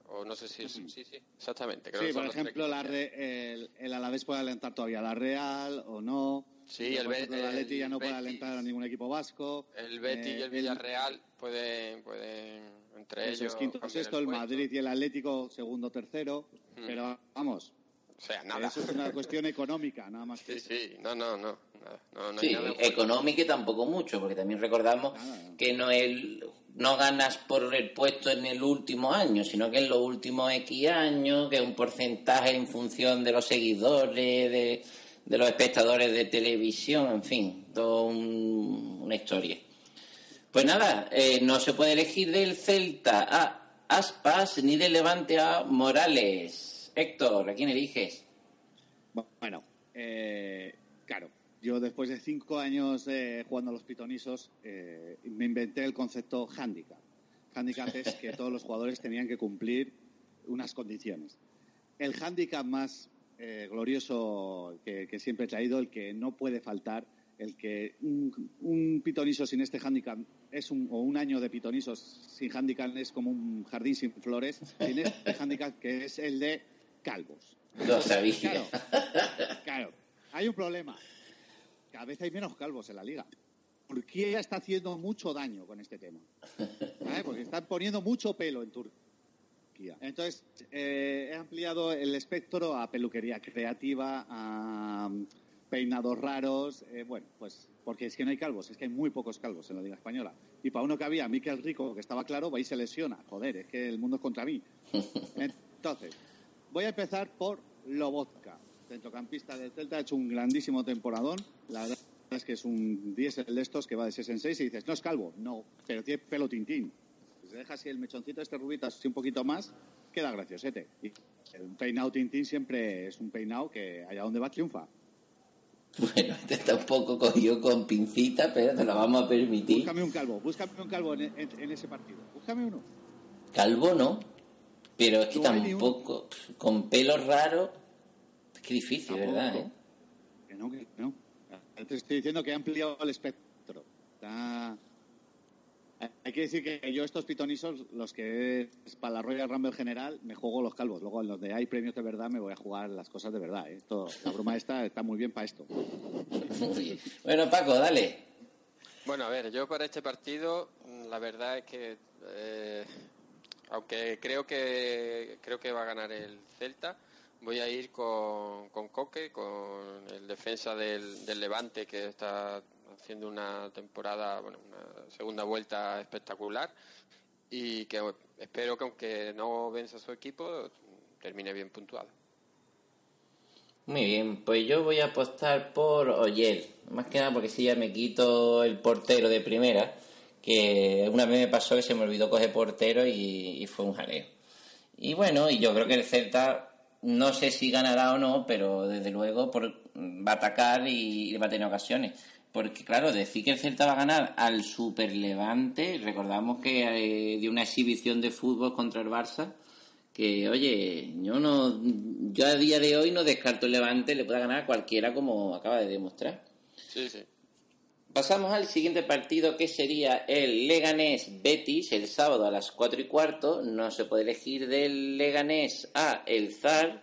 o no sé si, sí, sí, exactamente. Creo Sí, que por ejemplo, la. Re- el, el Alavés puede alentar todavía a la Real o no. Sí, el Por Be- ejemplo, el Atleti ya no puede Betis. alentar a ningún equipo vasco. El Betis y Eh, el Villarreal pueden, pueden entre Eso ellos es quinto, sexto, el puesto. Madrid y el Atlético, segundo, tercero. Hmm. Pero vamos, O sea, nada. eso es una cuestión económica, nada más que Sí, sí, no, no, no. No, Sí, nada económico y tampoco mucho, porque también recordamos Nada. que no el, no ganas por el puesto en el último año, sino que en los últimos X años, que es un porcentaje en función de los seguidores, de, de los espectadores de televisión, en fin, todo un- una historia. Pues nada, eh, no se puede elegir del Celta a Aspas ni del Levante a Morales. Héctor, ¿a quién eliges? Bueno, eh, claro, yo después de cinco años eh, jugando a los pitonisos, eh, me inventé el concepto handicap. Handicap es que todos los jugadores tenían que cumplir unas condiciones. El handicap más eh, glorioso que, que siempre he traído, el que no puede faltar, el que un, un pitoniso sin este handicap es un, o un año de pitonisos sin handicap es como un jardín sin flores, sin este handicap que es el de calvos. Lo sabía. Claro, claro. Hay un problema. cada vez hay menos calvos en la liga. Turquía está haciendo mucho daño con este tema. ¿Vale? Porque están poniendo mucho pelo en Turquía. Entonces, eh, he ampliado el espectro a peluquería creativa, a mm, peinados raros. eh, bueno, pues porque es que no hay calvos, es que hay muy pocos calvos en la Liga Española. Y para uno que había, Miquel Rico, que estaba claro, va y se lesiona. Joder, es que el mundo es contra mí. Entonces, voy a empezar por Lobotka, centrocampista del Celta, ha hecho un grandísimo temporadón. La verdad es que es un diésel de estos que va de 6 en 6 y dices, no es calvo, no, pero tiene pelo tintín. Si se deja así el mechoncito este rubito así un poquito más, queda graciosete. Y el peinado tintín siempre es un peinado que allá donde va triunfa. Bueno, este está un poco cogido con pincita, pero te lo vamos a permitir. Búscame un calvo, búscame un calvo en, en- en ese partido. Búscame uno. Calvo no, pero es que No tampoco, con pelo raro, es que difícil, Tampoco. ¿verdad? eh? Que no, que no. Te estoy diciendo que he ampliado el espectro. Está- Hay que decir que yo estos pitonisos, los que es para la Royal Rumble general, me juego los calvos. Luego en los de hay premios de verdad me voy a jugar las cosas de verdad. ¿eh? La broma esta está muy bien para esto. Muy bien. Bueno, Paco, dale. Bueno, a ver, yo para este partido, la verdad es que, eh, aunque creo que creo que va a ganar el Celta, voy a ir con, con Coque, con el defensa del, del Levante que está haciendo una temporada, bueno, una segunda vuelta espectacular y que espero que aunque no venza su equipo, termine bien puntuado. Muy bien, pues yo voy a apostar por Oyer. Más que nada porque si ya me quito el portero de primera, que una vez me pasó que se me olvidó coger portero y, fue un jaleo. Y bueno, y yo creo que el Celta, no sé si ganará o no, pero desde luego por- va a atacar y va a tener ocasiones. Porque claro, decir que el Celta va a ganar al Super Levante, recordamos que eh, dio una exhibición de fútbol contra el Barça, que oye, yo no, yo a día de hoy no descarto el Levante, le pueda ganar a cualquiera como acaba de demostrar. Sí, sí. Pasamos al siguiente partido que sería el Leganés Betis el sábado a las 4 y cuarto. No se puede elegir del Leganés a El Zar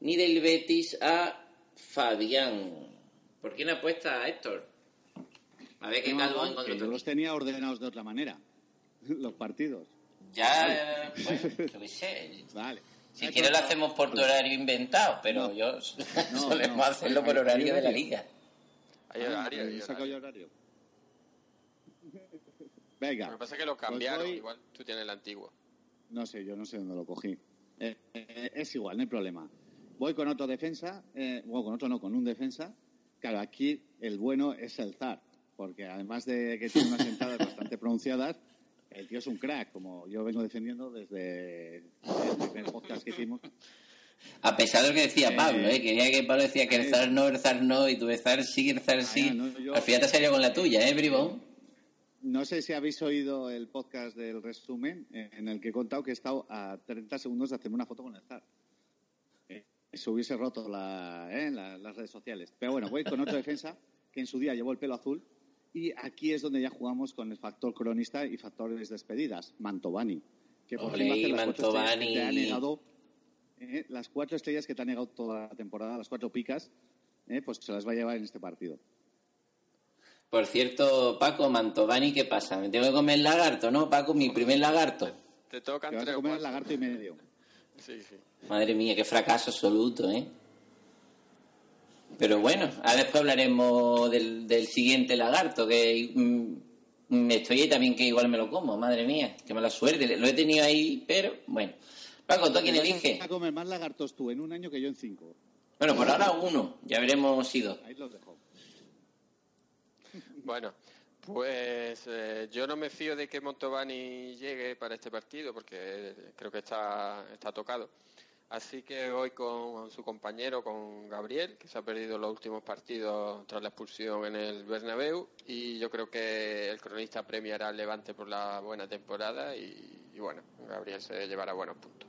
ni del Betis a Fabián. ¿Por quién apuesta Héctor? A ver qué calvo encontró que yo los tenía ordenados de otra manera, los partidos. Ya, yo qué sé. Vale. Si quieres lo hacemos por tu horario inventado, pero No. yo No, solemos no. hacerlo por Hay- hay horario de la liga. Hay Ah, horario, hay he sacado horario. horario. Lo Venga. que pasa es que lo Pues cambiaron, voy- igual tú tienes el antiguo. No sé, yo no sé dónde lo cogí. Eh, eh, es igual, no hay problema. Voy con otro defensa, eh, bueno, con otro no, con un defensa. Claro, aquí el bueno es el Zar, porque además de que tiene unas entradas bastante pronunciadas, el tío es un crack, como yo vengo defendiendo desde el primer podcast que hicimos. A pesar de lo que decía Eh, Pablo, ¿eh? quería que Pablo decía que el eh, zar no, el zar no, y tú el zar sí, el zar sí. Ah, no, yo- Al final te salió con la tuya, ¿eh, Bribón? No sé si habéis oído el podcast del resumen en el que he contado que he estado a 30 segundos de hacerme una foto con el Zar. Eh, se hubiese roto la, eh, la- las redes sociales. Pero bueno, voy con otro defensa que en su día llevó el pelo azul. Y aquí es donde ya jugamos con el factor cronista y factores despedidas. Mantovani. Que por fin va a hacer Ole, las cuatro estrellas que te ha Mantovani. negado. eh, las cuatro estrellas que te ha negado toda la temporada, las cuatro picas, eh, pues se las va a llevar en este partido. Por cierto, Paco, Mantovani, ¿qué pasa? Me tengo que comer el lagarto, ¿no, Paco? Mi primer lagarto. Te tocan Te vas a comer cuatro. lagarto y medio. Sí, sí. Madre mía, qué fracaso absoluto, ¿eh? Pero bueno, ahora después hablaremos del, del siguiente lagarto, que mm, me estoy ahí también que igual me lo como, madre mía, qué mala suerte. Lo he tenido ahí, pero bueno. Paco, ¿tú a quién elige? A comer más lagartos tú en un año que yo en cinco. Bueno, por ahora uno, ya veremos si dos. Ahí los dejo. Bueno, pues eh, yo no me fío de que Montovani llegue para este partido porque creo que está, está tocado. Así que voy con su compañero, con Gabriel, que se ha perdido los últimos partidos tras la expulsión en el Bernabéu. Y yo creo que el cronista premiará al Levante por la buena temporada y, bueno, Gabriel se llevará buenos puntos.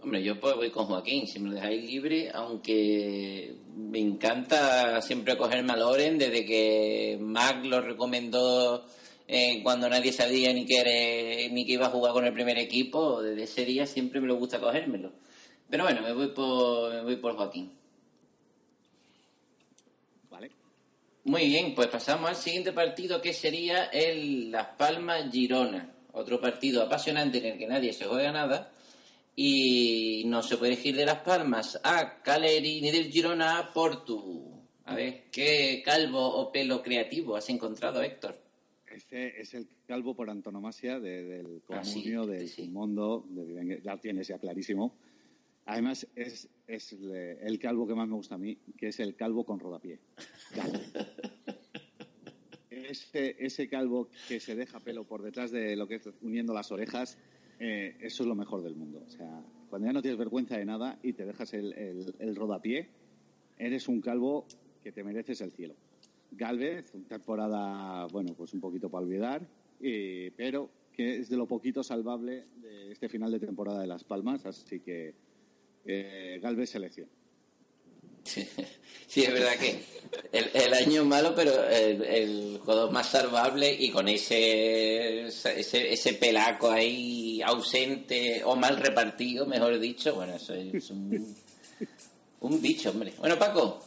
Hombre, yo pues voy con Joaquín, si me lo dejáis libre, aunque me encanta siempre cogerme a Loren desde que Mac lo recomendó eh, cuando nadie sabía ni que, era- ni que iba a jugar con el primer equipo, desde ese día siempre me lo gusta cogérmelo. Pero bueno, me voy por, me voy por Joaquín. Vale. Muy bien, pues pasamos al siguiente partido que sería el Las Palmas Girona. Otro partido apasionante en el que nadie se juega nada. Y no se puede elegir de Las Palmas a Caleri ni del Girona a Portu. A ver, ¿qué calvo o pelo creativo has encontrado, Héctor? Este es el calvo por antonomasia de- del Ah, sí, comunio, del sí. mundo, de- ya tienes ya clarísimo. Además, es, es el calvo que más me gusta a mí, que es el calvo con rodapié. Calvo. Ese, ese calvo que se deja pelo por detrás de lo que es uniendo las orejas, eh, eso es lo mejor del mundo. O sea, cuando ya no tienes vergüenza de nada y te dejas el, el, el rodapié, eres un calvo que te mereces el cielo. Galvez, una temporada, bueno, pues un poquito para olvidar, pero que es de lo poquito salvable de este final de temporada de Las Palmas, así que eh, Galvez selección. Sí, es verdad que el, año es malo, pero el, el más salvable y con ese, ese ese pelaco ahí ausente o mal repartido, mejor dicho, bueno, eso es un, un bicho, hombre. Bueno, Paco,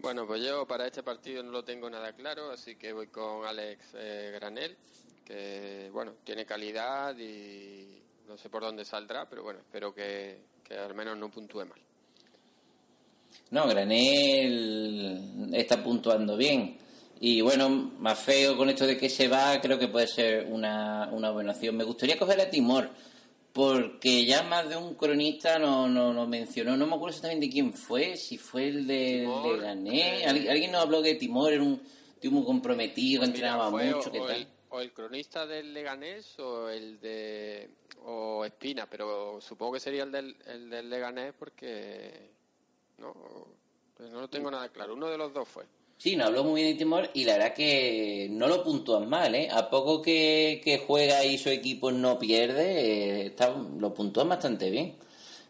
Bueno, pues yo para este partido no lo tengo nada claro, así que voy con Alex eh, Granel, que bueno, tiene calidad y no sé por dónde saldrá, pero bueno, espero que, que al menos no puntúe mal. no, Granel está puntuando bien. Y bueno, más feo con esto de que se va, creo que puede ser una, una buena opción. Me gustaría coger a Timor, porque ya más de un cronista no, no, no mencionó, no me acuerdo exactamente quién fue, si fue el de, Timor, de Gané. eh, Alguien, alguien nos habló de Timor, era un tío muy comprometido, Mira, entrenaba mucho, o, ¿qué o tal? el, o el cronista del Leganés o el de o Espina, pero supongo que sería el del, el del Leganés porque no, pues no lo tengo nada claro. Uno de los dos fue. Sí, nos habló muy bien de Timor y la verdad que no lo puntúan mal, ¿eh? A poco que, que juega y su equipo no pierde, eh, está, lo puntúan bastante bien.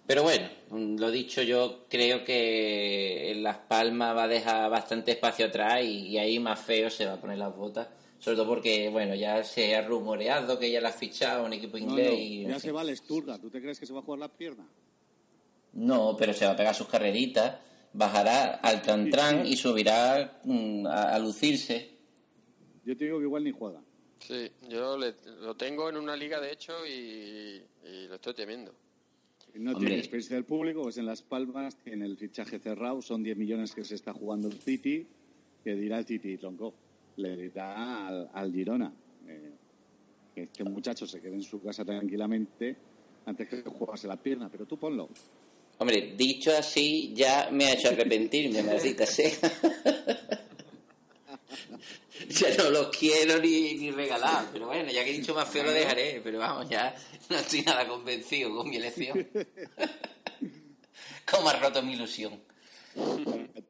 Pero bueno, lo dicho, yo creo que Las Palmas va a dejar bastante espacio atrás y, y ahí más feo se va a poner las botas. Sobre todo porque, bueno, ya se ha rumoreado que ya la ha fichado un equipo No, inglés no, y... en ya fin. se va Sturga. ¿Tú te crees que se va a jugar la pierna? No, pero se va a pegar sus carreritas, bajará al tran y subirá mm, a- a lucirse. Yo te digo que igual ni juega. Sí, yo le- lo tengo en una liga de hecho y, y lo estoy temiendo. No Hombre. tiene experiencia del público, pues en Las Palmas tiene el fichaje cerrado, son 10 millones que se está jugando el City, que dirá el City, tronco, le dirá al, al Girona, eh, que este muchacho se quede en su casa tranquilamente antes que jugarse la pierna, pero tú ponlo. Hombre, dicho así, ya me ha hecho arrepentirme, maldita sea. ya no los quiero ni, ni regalar, pero bueno, ya que he dicho más feo lo dejaré, pero vamos, ya no estoy nada convencido con mi elección. ¿Cómo ha roto mi ilusión?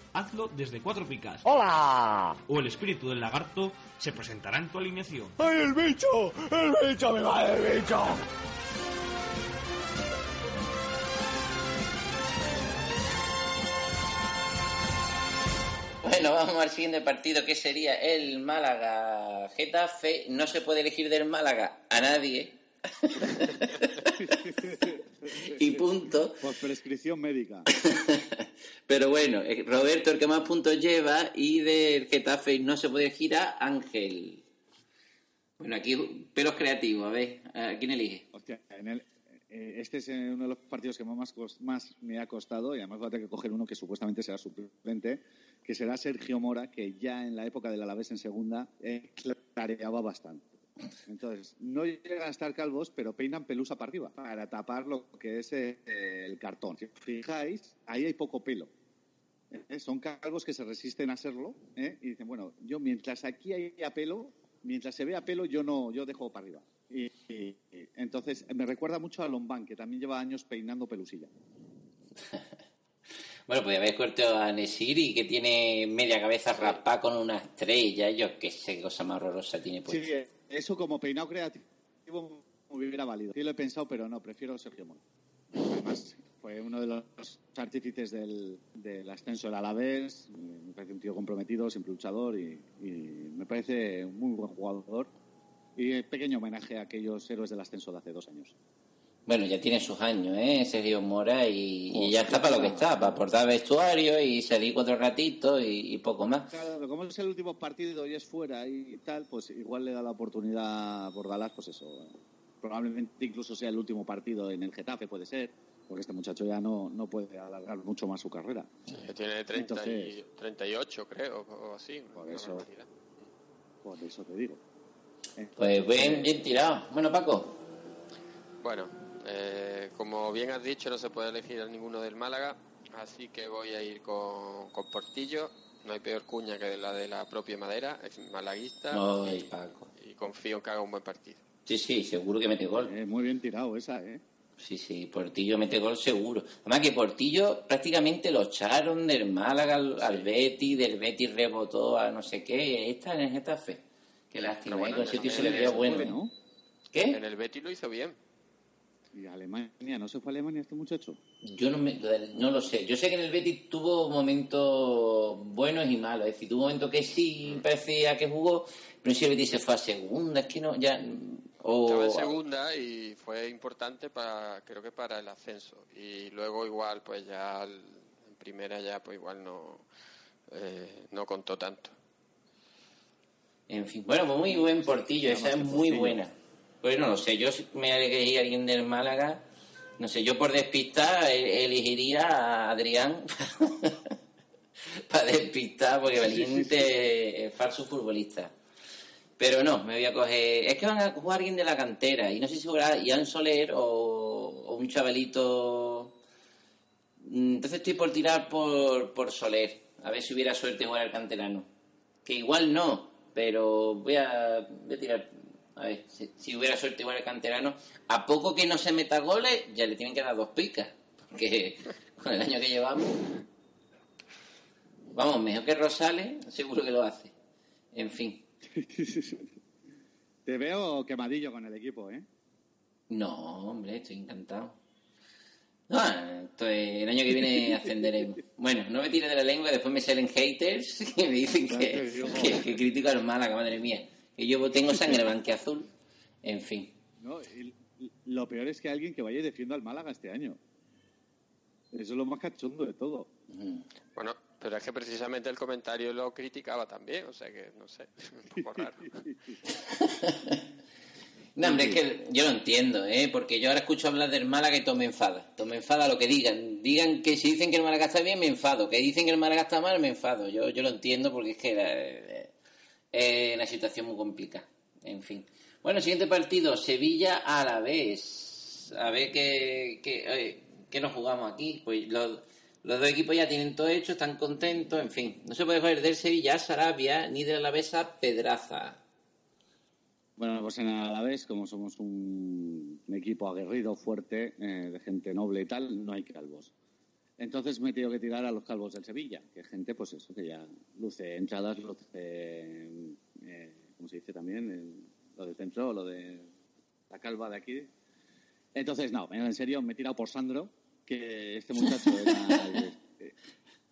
hazlo desde Cuatro Picas. ¡Hola! O el espíritu del lagarto se presentará en tu alineación. ¡Ay, el bicho! ¡El bicho! ¡Me va el bicho! Bueno, vamos al siguiente partido que sería el Málaga Getafe. No se puede elegir del Málaga a nadie. y punto. Por prescripción médica. Pero bueno, eh, Roberto el que más puntos lleva y del Getafe no se puede a Ángel. Bueno, aquí pelos creativos, a ver, ¿a quién elige? Hostia, en el- eh, este es eh, uno de los partidos que más, más me ha costado y además voy a tener que coger uno que supuestamente será suplente, que será Sergio Mora, que ya en la época del Alavés en segunda eh, clareaba bastante. Entonces, no llegan a estar calvos, pero peinan pelusa para arriba, para tapar lo que es eh, el cartón. Si os fijáis, ahí hay poco pelo. Eh, Son calvos que se resisten a serlo ¿eh? y dicen, bueno, yo mientras aquí haya pelo, mientras se vea pelo, yo no, yo dejo para arriba. Y, y- y entonces me recuerda mucho a Lombán, que también lleva años peinando pelusilla. Bueno, pues haber cortado a Nesiri, que tiene media cabeza raspada con una estrella. Yo qué sé qué cosa más horrorosa tiene Sí, puesta. Eso como peinado creativo me hubiera valido. Sí lo he pensado, pero no, prefiero Sergio Moro. Además, fue uno de los artífices del, del ascenso del Alavés. Me parece un tío comprometido, siempre luchador y, y me parece un muy buen jugador. Y pequeño homenaje a aquellos héroes del ascenso de hace dos años. Bueno, ya tiene sus años, ¿eh? Sergio Mora y, y ya está para lo que está, para aportar vestuario y salir cuatro ratitos y, y poco más. Claro, como es el último partido y es fuera y tal, pues igual le da la oportunidad a Bordalás, pues eso. Probablemente incluso sea el último partido en el Getafe, puede ser, porque este muchacho ya no, no puede alargar mucho más su carrera. Que tiene 30 y- Entonces- 38, creo, o así. Por eso. Por eso te digo. Pues bien, bien tirado. Bueno, Paco, Bueno, eh, como bien has dicho, no se puede elegir a ninguno del Málaga, así que voy a ir con, con Portillo. No hay peor cuña que la de la propia Madera, es malaguista Ay, y, Paco. y confío en que haga un buen partido. Sí, sí, seguro que mete gol. Eh, muy bien tirado esa, ¿eh? Sí, sí, Portillo mete gol seguro. Además que Portillo prácticamente lo echaron del Málaga al, al Betis, del Betis rebotó a no sé qué. Esta en el Getafe. Qué lástima, bueno, ¿eh? Con ese tío se le veía el- bueno. ¿no? ¿Qué? En el Betis lo hizo bien. Y Alemania, ¿no se fue a Alemania este muchacho? Yo no, me- no lo sé. Yo sé que en el Betis tuvo momentos buenos y malos. Es decir, tuvo momentos que sí parecía que jugó, pero si el Betis se fue a segunda, es que no, ya... O, Estaba en segunda y fue importante para, creo que para el ascenso. Y luego igual, pues ya en primera ya, pues igual no, eh, no contó tanto. En fin, bueno, pues muy buen Portillo, esa es muy buena. Pues no lo sé, yo si me elegí a alguien del Málaga, no sé, yo por despistar eh, elegiría a Adrián para despistar, porque valiente es falso futbolista. Pero no, me voy a coger. Es que van a jugar alguien de la cantera, y no sé si será Ian Soler o, o un chavalito. Mm, Entonces estoy por tirar por, por Soler, a ver si hubiera suerte jugar al canterano. Que igual no, pero voy a, voy a tirar. A ver, si, si hubiera suerte igual el canterano, a poco que no se meta goles, ya le tienen que dar dos picas. Porque con el año que llevamos. Vamos, mejor que Rosales, seguro que lo hace. En fin. Te veo quemadillo con el equipo, ¿eh? No, hombre, estoy encantado. No, esto es- el año que viene ascenderemos. Bueno, no me tire de la lengua, después me salen haters que me dicen que, que, que critico al Málaga, madre mía. Que yo tengo sangre blanqueazul. En fin. No, y lo peor es que alguien que vaya y defienda al Málaga este año. Eso es lo más cachondo de todo. Bueno, pero es que precisamente el comentario lo criticaba también, o sea que no sé, un poco raro. No, hombre, es que yo lo entiendo, ¿eh? Porque yo ahora escucho hablar del Málaga y todo me enfada. Todo me enfada lo que digan. Digan que si dicen que el Málaga está bien, me enfado. Que dicen que el Málaga está mal, me enfado. Yo, yo lo entiendo porque es que eh, una situación muy complicada. En fin. Bueno, siguiente partido, Sevilla a la vez. A ver qué, qué, nos jugamos aquí. Pues los, los dos equipos ya tienen todo hecho, están contentos, en fin. No se puede joder del Sevilla a Sarabia ni de la Vez a Pedraza. Bueno, pues en Alavés, como somos un, un equipo aguerrido, fuerte, eh, de gente noble y tal, no hay calvos. Entonces me he tenido que tirar a los calvos del Sevilla, que gente, pues eso, que ya luce entradas, luce, eh, ¿cómo se dice también? El- lo del centro, lo de la calva de aquí. Entonces, no, en serio, me he tirado por Sandro, que este muchacho era... eh,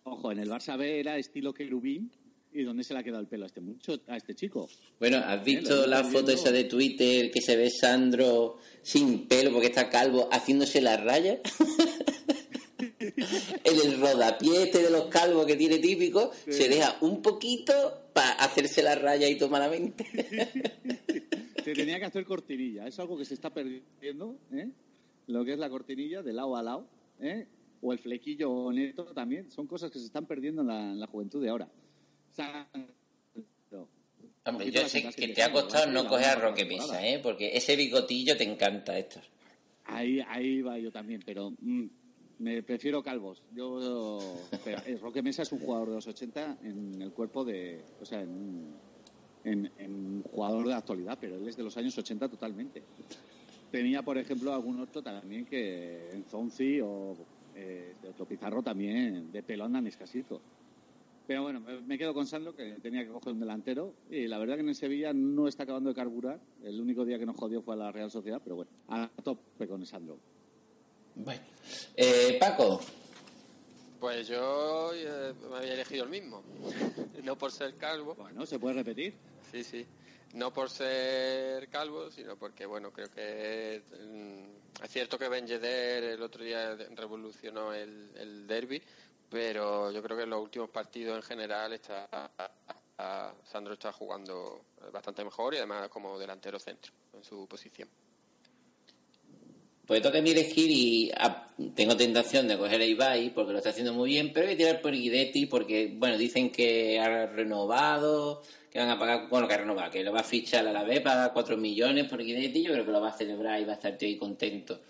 ojo, en el Barça B era estilo querubín, ¿y dónde se le ha quedado el pelo a este, mucho, a este chico? Bueno, ¿has Eh, visto la foto viendo. esa de Twitter que se ve Sandro sin pelo porque está calvo haciéndose la raya? en el rodapié este de los calvos que tiene típico, se deja un poquito para hacerse la raya y malamente. Se tenía que hacer cortinilla. Es algo que se está perdiendo, ¿eh? Lo que es la cortinilla de lado a lado, ¿eh? O el flequillo neto también. Son cosas que se están perdiendo en la, en la juventud de ahora. O sea. Hombre, yo sé que que te ha costado no coger a Roque. Mesa, ¿eh? Porque ese bigotillo te encanta, Héctor. Ahí, ahí va yo también, pero mm, me prefiero calvos. Yo, pero, Roque Mesa es un jugador de los 80 en el cuerpo de, o sea, en, en, en jugador de actualidad, pero él es de los años 80 totalmente. Tenía, por ejemplo, algún otro también que en Zonzi o eh, de otro Pizarro también de pelo andan escasito. Pero bueno, me- quedo con Sandro, que tenía que coger un delantero. Y la verdad que en Sevilla no está acabando de carburar. El único día que nos jodió fue a la Real Sociedad, pero bueno, a tope con Sandro. Bueno. Eh, Paco, Pues yo eh, me había elegido el mismo. no por ser calvo. Bueno, ¿se puede repetir? Sí, sí. No por ser calvo, sino porque, bueno, creo que mm, es cierto que Ben Yedder el otro día revolucionó el, el derby, pero yo creo que en los últimos partidos en general está a- Sandro está jugando bastante mejor y además como delantero centro en su posición. Pues toca mí elegir y ah, tengo tentación de coger a Ibai porque lo está haciendo muy bien, pero voy a tirar por Guidetti porque, bueno, dicen que ha renovado, que van a pagar, bueno, que ha renovado, que lo va a fichar a la vez, paga 4 millones por Guidetti, yo creo que lo va a celebrar y va a estar ahí contento.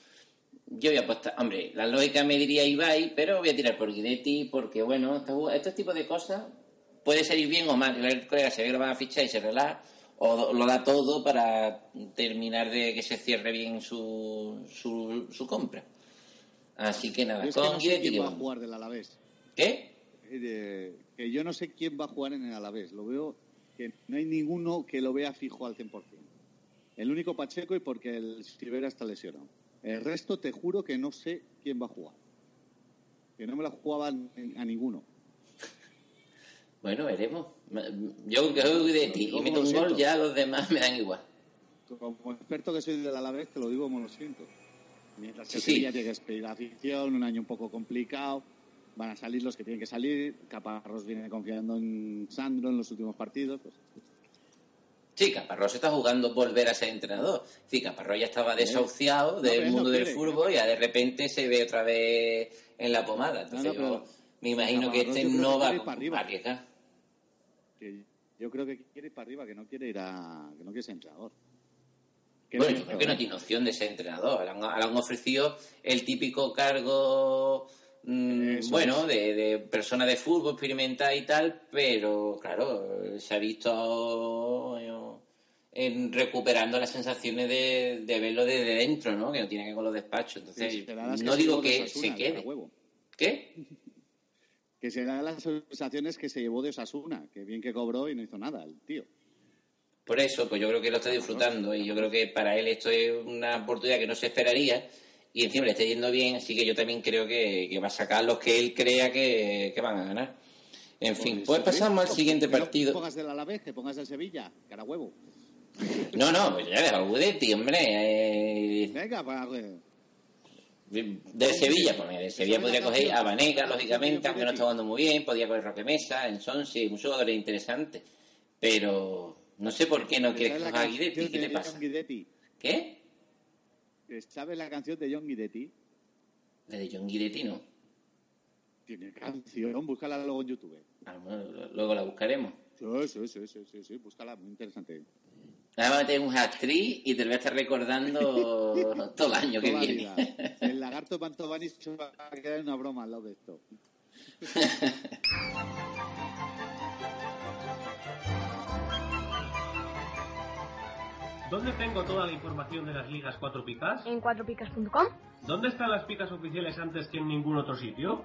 Yo voy a apostar, hombre, la lógica me diría Ibai, pero voy a tirar por Guidetti porque, bueno, estos, estos tipos de cosas puede salir bien o mal. El colega se ve que lo van a fichar y se relaja, o lo da todo para terminar de que se cierre bien su, su, su compra. Así que nada, Yo es que con no sé quién va a jugar del Alavés. ¿Qué? Eh, que yo no sé quién va a jugar en el Alavés. Lo veo que no hay ninguno que lo vea fijo al 100%. El único Pacheco y porque el Rivera está lesionado. El resto te juro que no sé quién va a jugar. Que no me la jugaban a ninguno. Bueno, veremos. Yo que soy Guidetti y meto un gol, ya los demás me dan igual. Como experto que soy del Alavés, te lo digo como lo siento. Mientras que Sí. Sevilla tiene que despedir la afición, un año un poco complicado. Van a salir los que tienen que salir. Caparrós viene confiando en Sandro en los últimos partidos. Pues, Sí, Caparrós está jugando volver a ser entrenador. Sí, Caparrós ya estaba desahuciado del no mundo del quiere. fútbol y ya de repente se ve otra vez en la pomada. Entonces No, no, yo me imagino que este creo no va a arriesgar. Que yo creo que quiere ir para arriba, que no quiere ir a, que no quiere ser entrenador. Bueno, yo creo que no tiene opción de ser entrenador. Le han, le han ofrecido el típico cargo, mm, bueno, de, de persona de fútbol experimentada y tal, pero claro, se ha visto eh, en recuperando las sensaciones de, de verlo desde dentro, ¿no? Que no tiene que ver con los despachos. Entonces, no digo que se quede. ¿Qué? Que serán las sensaciones que se llevó de Osasuna, que bien que cobró y no hizo nada el tío. Por eso, pues yo creo que lo está disfrutando y yo creo que para él esto es una oportunidad que no se esperaría y encima le está yendo bien, así que yo también creo que, que va a sacar los que él crea que, que van a ganar. En fin, pues pasamos al siguiente Que no partido. pongas del Alavés, que pongas del Sevilla, carahuevo. No, no, pues ya deja Gudetti, hombre. eh, Venga, para... del Sevilla, pues del Sevilla podría coger a Vanega, lógicamente, aunque no está jugando muy bien, podría coger Roque Mesa, en Sonsi, muchos jugadores interesantes, pero no sé por qué no quieres ¿Sabes la coger a Guidetti, ¿qué te pasa? ¿Qué? ¿Sabes la canción de John Guidetti? La de John Guidetti, no. Tiene canción, búscala luego en YouTube. Ah, luego la buscaremos. Sí, sí, sí, sí, sí, búscala, muy interesante. Ahora va a meter un hat-trick y te lo voy a estar recordando todo el año que Toda viene. vida. El lagarto Mantovani se va a quedar una broma al lado de esto. ¿Dónde tengo toda la información de las ligas 4 picas? En cuatropicas.com. ¿Dónde están las picas oficiales antes que en ningún otro sitio?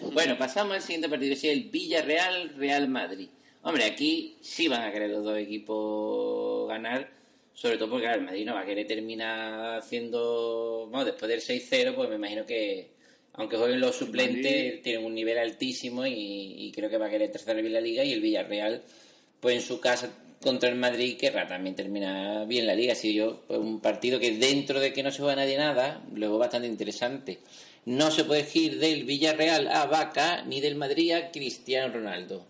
Bueno, pasamos al siguiente partido, que es el Villarreal-Real Madrid. Hombre, aquí sí van a querer los dos equipos ganar, sobre todo porque claro, el Madrid no va a querer terminar haciendo... Bueno, después del 6-0, pues me imagino que, aunque jueguen los suplentes, Madrid- tienen un nivel altísimo y, y creo que va a querer tercerar bien la liga y el Villarreal, pues en su casa contra el Madrid querrá también terminar bien la liga. Así yo, pues un partido que dentro de que no se juega nadie nada, luego bastante interesante. No se puede ir del Villarreal a Vaca ni del Madrid a Cristiano Ronaldo.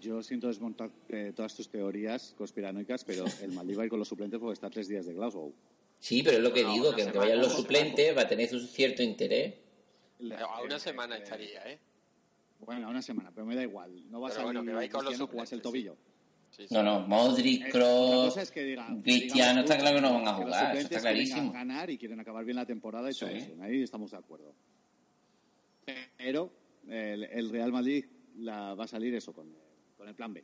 Yo siento desmontar eh, todas tus teorías conspiranoicas, pero el Madrid va a ir con los suplentes porque está a tres días de Glasgow. Sí, pero es lo que No, digo, que aunque vayan los suplentes va a tener un cierto interés. A una semana estaría, ¿eh? Bueno, una semana, pero me da igual. No va a Pero bueno, que vais con los a jugarse el suplentes, tobillo. Sí, sí. No, no, Modric, Kroos, es que Cristiano, está claro que no van a que los jugar, eso está quieren clarísimo. ganar y quieren acabar bien la temporada y todo Sí. eso. Ahí estamos de acuerdo. Pero el, el Real Madrid la, va a salir eso con, con el plan B.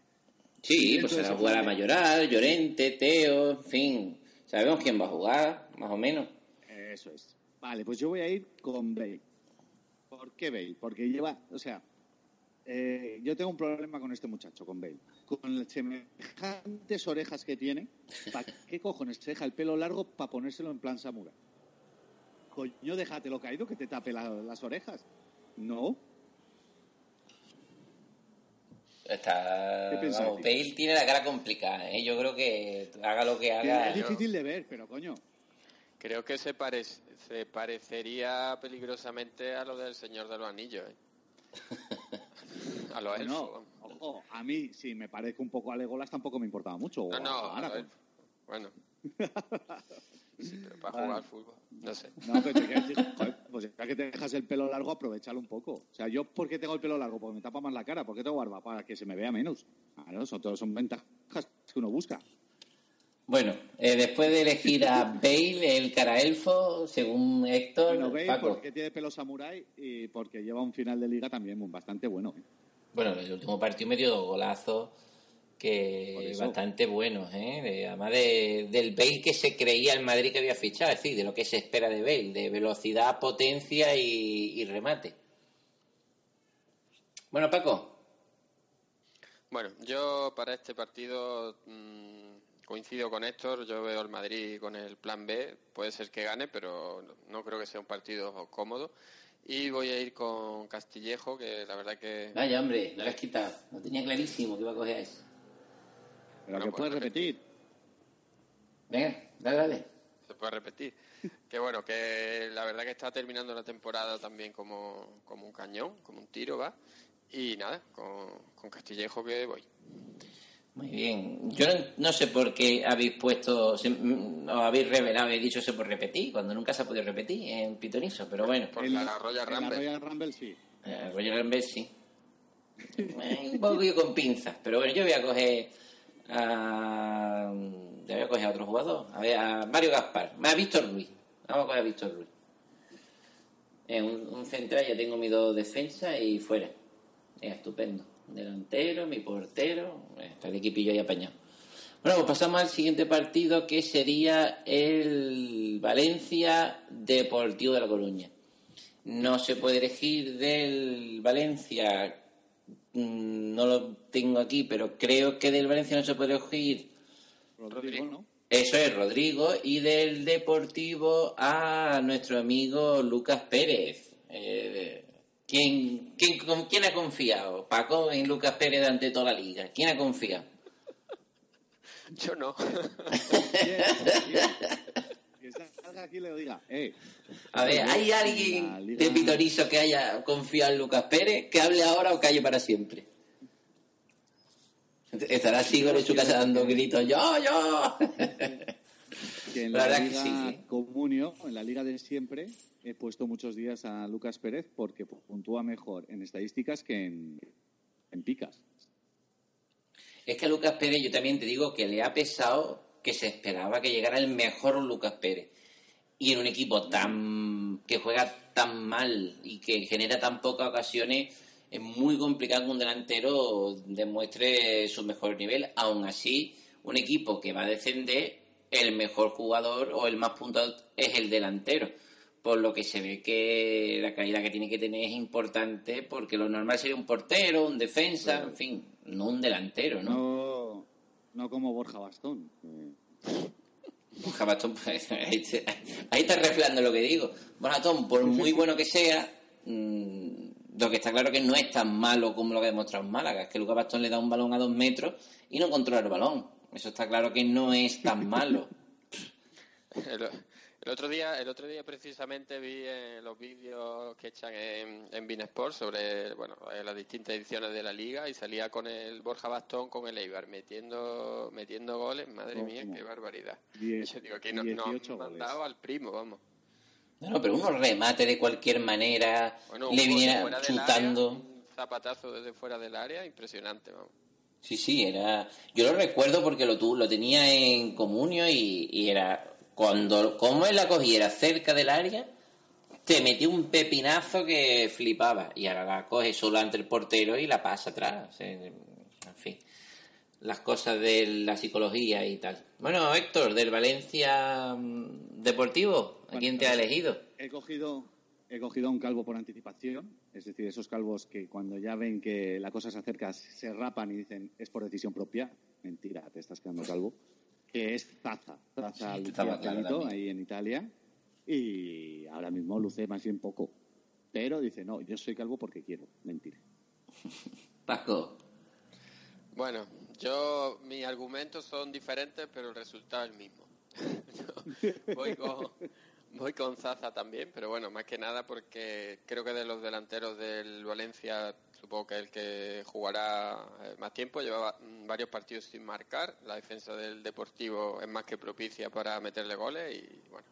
Sí, pues será jugar a. Mayoral, Llorente, Teo, en fin. Sabemos quién va a jugar, más o menos. Eso es. Vale, pues yo voy a ir con Bale. ¿Por qué Bale? Porque lleva, o sea, eh, yo tengo un problema con este muchacho, con Bale. Con las semejantes orejas que tiene, ¿para qué cojones se deja el pelo largo para ponérselo en plan samurai? Coño, déjatelo caído que te tape la- las orejas. No, Está... Vamos, Bale tiene la cara complicada, ¿eh? Yo creo que haga lo que haga... es difícil de ver, pero coño. Creo que se, pare- se parecería peligrosamente a lo del Señor de los Anillos, ¿eh? a los elfos. No, ojo, a mí, si me parezco un poco a Legolas, tampoco me importaba mucho. No, no, a a Aragorn. elfos. Bueno. Sí, pero para jugar al fútbol. No sé. No, pero te quiero decir, joder, pues ya que te dejas el pelo largo, aprovechalo un poco. O sea, yo, ¿por qué tengo el pelo largo? Porque me tapa más la cara. ¿Por qué tengo barba? Para que se me vea menos. Claro, son, todos son ventajas que uno busca. Bueno, eh, después de elegir a Bale, el cara elfo, según Héctor, Bueno, veis Paco. porque tiene pelo samurái y porque lleva un final de liga también bastante bueno. ¿eh? Bueno, el último partido golazos Por que bastante buenos, ¿eh? De- además de- del Bale que se creía el Madrid que había fichado, es decir, de lo que se espera de Bale, de velocidad, potencia y, y remate. Bueno, Paco, Bueno, yo para este partido mm, coincido con Héctor. Yo veo el Madrid con el plan B. Puede ser que gane, pero no- no creo que sea un partido cómodo. Y voy a ir con Castillejo, que la verdad que... vaya hombre, lo has quitado. Lo tenía clarísimo que iba a coger a eso. Pero Bueno, que pues puedes repetir. Venga, dale, dale. se puede repetir. Que bueno, que la verdad que está terminando la temporada también como, como un cañón, como un tiro, va. Y nada, con, con Castillejo que voy. Muy bien. Yo no, no sé por qué habéis puesto, se- mm, os habéis revelado, habéis dicho eso por repetir, cuando nunca se ha podido repetir en Pitonizo, pero bueno. Por En- la Royal en la Rumble. Royal Rumble sí. Eh, Roger Rambert sí. Eh, un poco con pinzas, pero bueno, yo voy a coger a. Yo voy a coger a otro jugador, a ver, a Mario Gaspar, a Víctor Ruiz. Vamos a coger a Víctor Ruiz. Eh, un, un central, ya tengo mis dos defensas y fuera. Eh, estupendo. Delantero, mi portero, está el equipillo ahí apañado. Bueno, pues pasamos al siguiente partido que sería el Valencia Deportivo de La Coruña. No se puede elegir del Valencia, mm, no lo tengo aquí, pero creo que del Valencia no se puede elegir. Rodrigo, ¿no? Eso es Rodrigo y del Deportivo a nuestro amigo Lucas Pérez. Eh, ¿quién, quién, con quién ha confiado? Paco en Lucas Pérez ante toda la liga. ¿Quién ha confiado? Yo no. Bien, bien. Que salga aquí y le diga, eh. A ver, ¿hay alguien Liga- de Pitorizo que haya confiado en Lucas Pérez? Que hable ahora o calle para siempre. Estará Sigor en su casa dando gritos, ¡yo, yo! que en La la, verdad que liga sí, sí. Comunio, en la liga de siempre, he puesto muchos días a Lucas Pérez porque puntúa mejor en estadísticas que en, en picas. Es que a Lucas Pérez yo también te digo que le ha pesado que se esperaba que llegara el mejor Lucas Pérez. Y en un equipo tan que juega tan mal y que genera tan pocas ocasiones, es muy complicado que un delantero demuestre su mejor nivel. Aún así, un equipo que va a descender, el mejor jugador o el más puntado es el delantero. Por lo que se ve que la calidad que tiene que tener es importante, porque lo normal sería un portero, un defensa, en fin, no un delantero, ¿no? No, no como Borja Bastón. Borja Bastón, pues, ahí, te- ahí está reflejando lo que digo. Borja Bastón, por muy bueno que sea, mm, lo que está claro que no es tan malo como lo que ha demostrado en Málaga. Es que Lucas Bastón le da un balón a dos metros y no controla el balón. Eso está claro que no es tan malo. El, otro día, el otro día precisamente vi eh, los vídeos que echan en, en Binesport sobre bueno eh, las distintas ediciones de la liga y salía con el Borja Bastón con el Eibar metiendo metiendo goles, madre mía, ¿Cómo? qué barbaridad. Diez- Yo digo, aquí no, no han 18 goles. mandado al primo, vamos. No, no, pero unos remates de cualquier manera, Bueno, le viniera chutando. área, un zapatazo desde fuera del área, impresionante, vamos. Sí, sí, era. Yo lo recuerdo porque lo, tu, lo tenía en comunio y, y era. Cuando, como él la cogiera cerca del área, te metía un pepinazo que flipaba. Y ahora la coge solo ante el portero y la pasa atrás. En fin, las cosas de la psicología y tal. Bueno, Héctor, del Valencia mm, Deportivo, ¿a quién te ha elegido? He cogido, he cogido a un calvo por anticipación, es decir, esos calvos que cuando ya ven que la cosa se acerca se rapan y dicen es por decisión propia. Mentira, te estás quedando calvo. Que es Zaza. Zaza Sí, lucía ahí en Italia y ahora mismo luce más bien poco. Pero dice, no, yo soy calvo porque quiero. Mentira. Paco. Bueno, yo mis argumentos son diferentes, pero el resultado es el mismo. Voy con voy con Zaza también, pero bueno, más que nada porque creo que de los delanteros del Valencia, supongo que el que jugará eh, más tiempo, llevaba mm, varios partidos sin marcar, la defensa del Deportivo es más que propicia para meterle goles y bueno,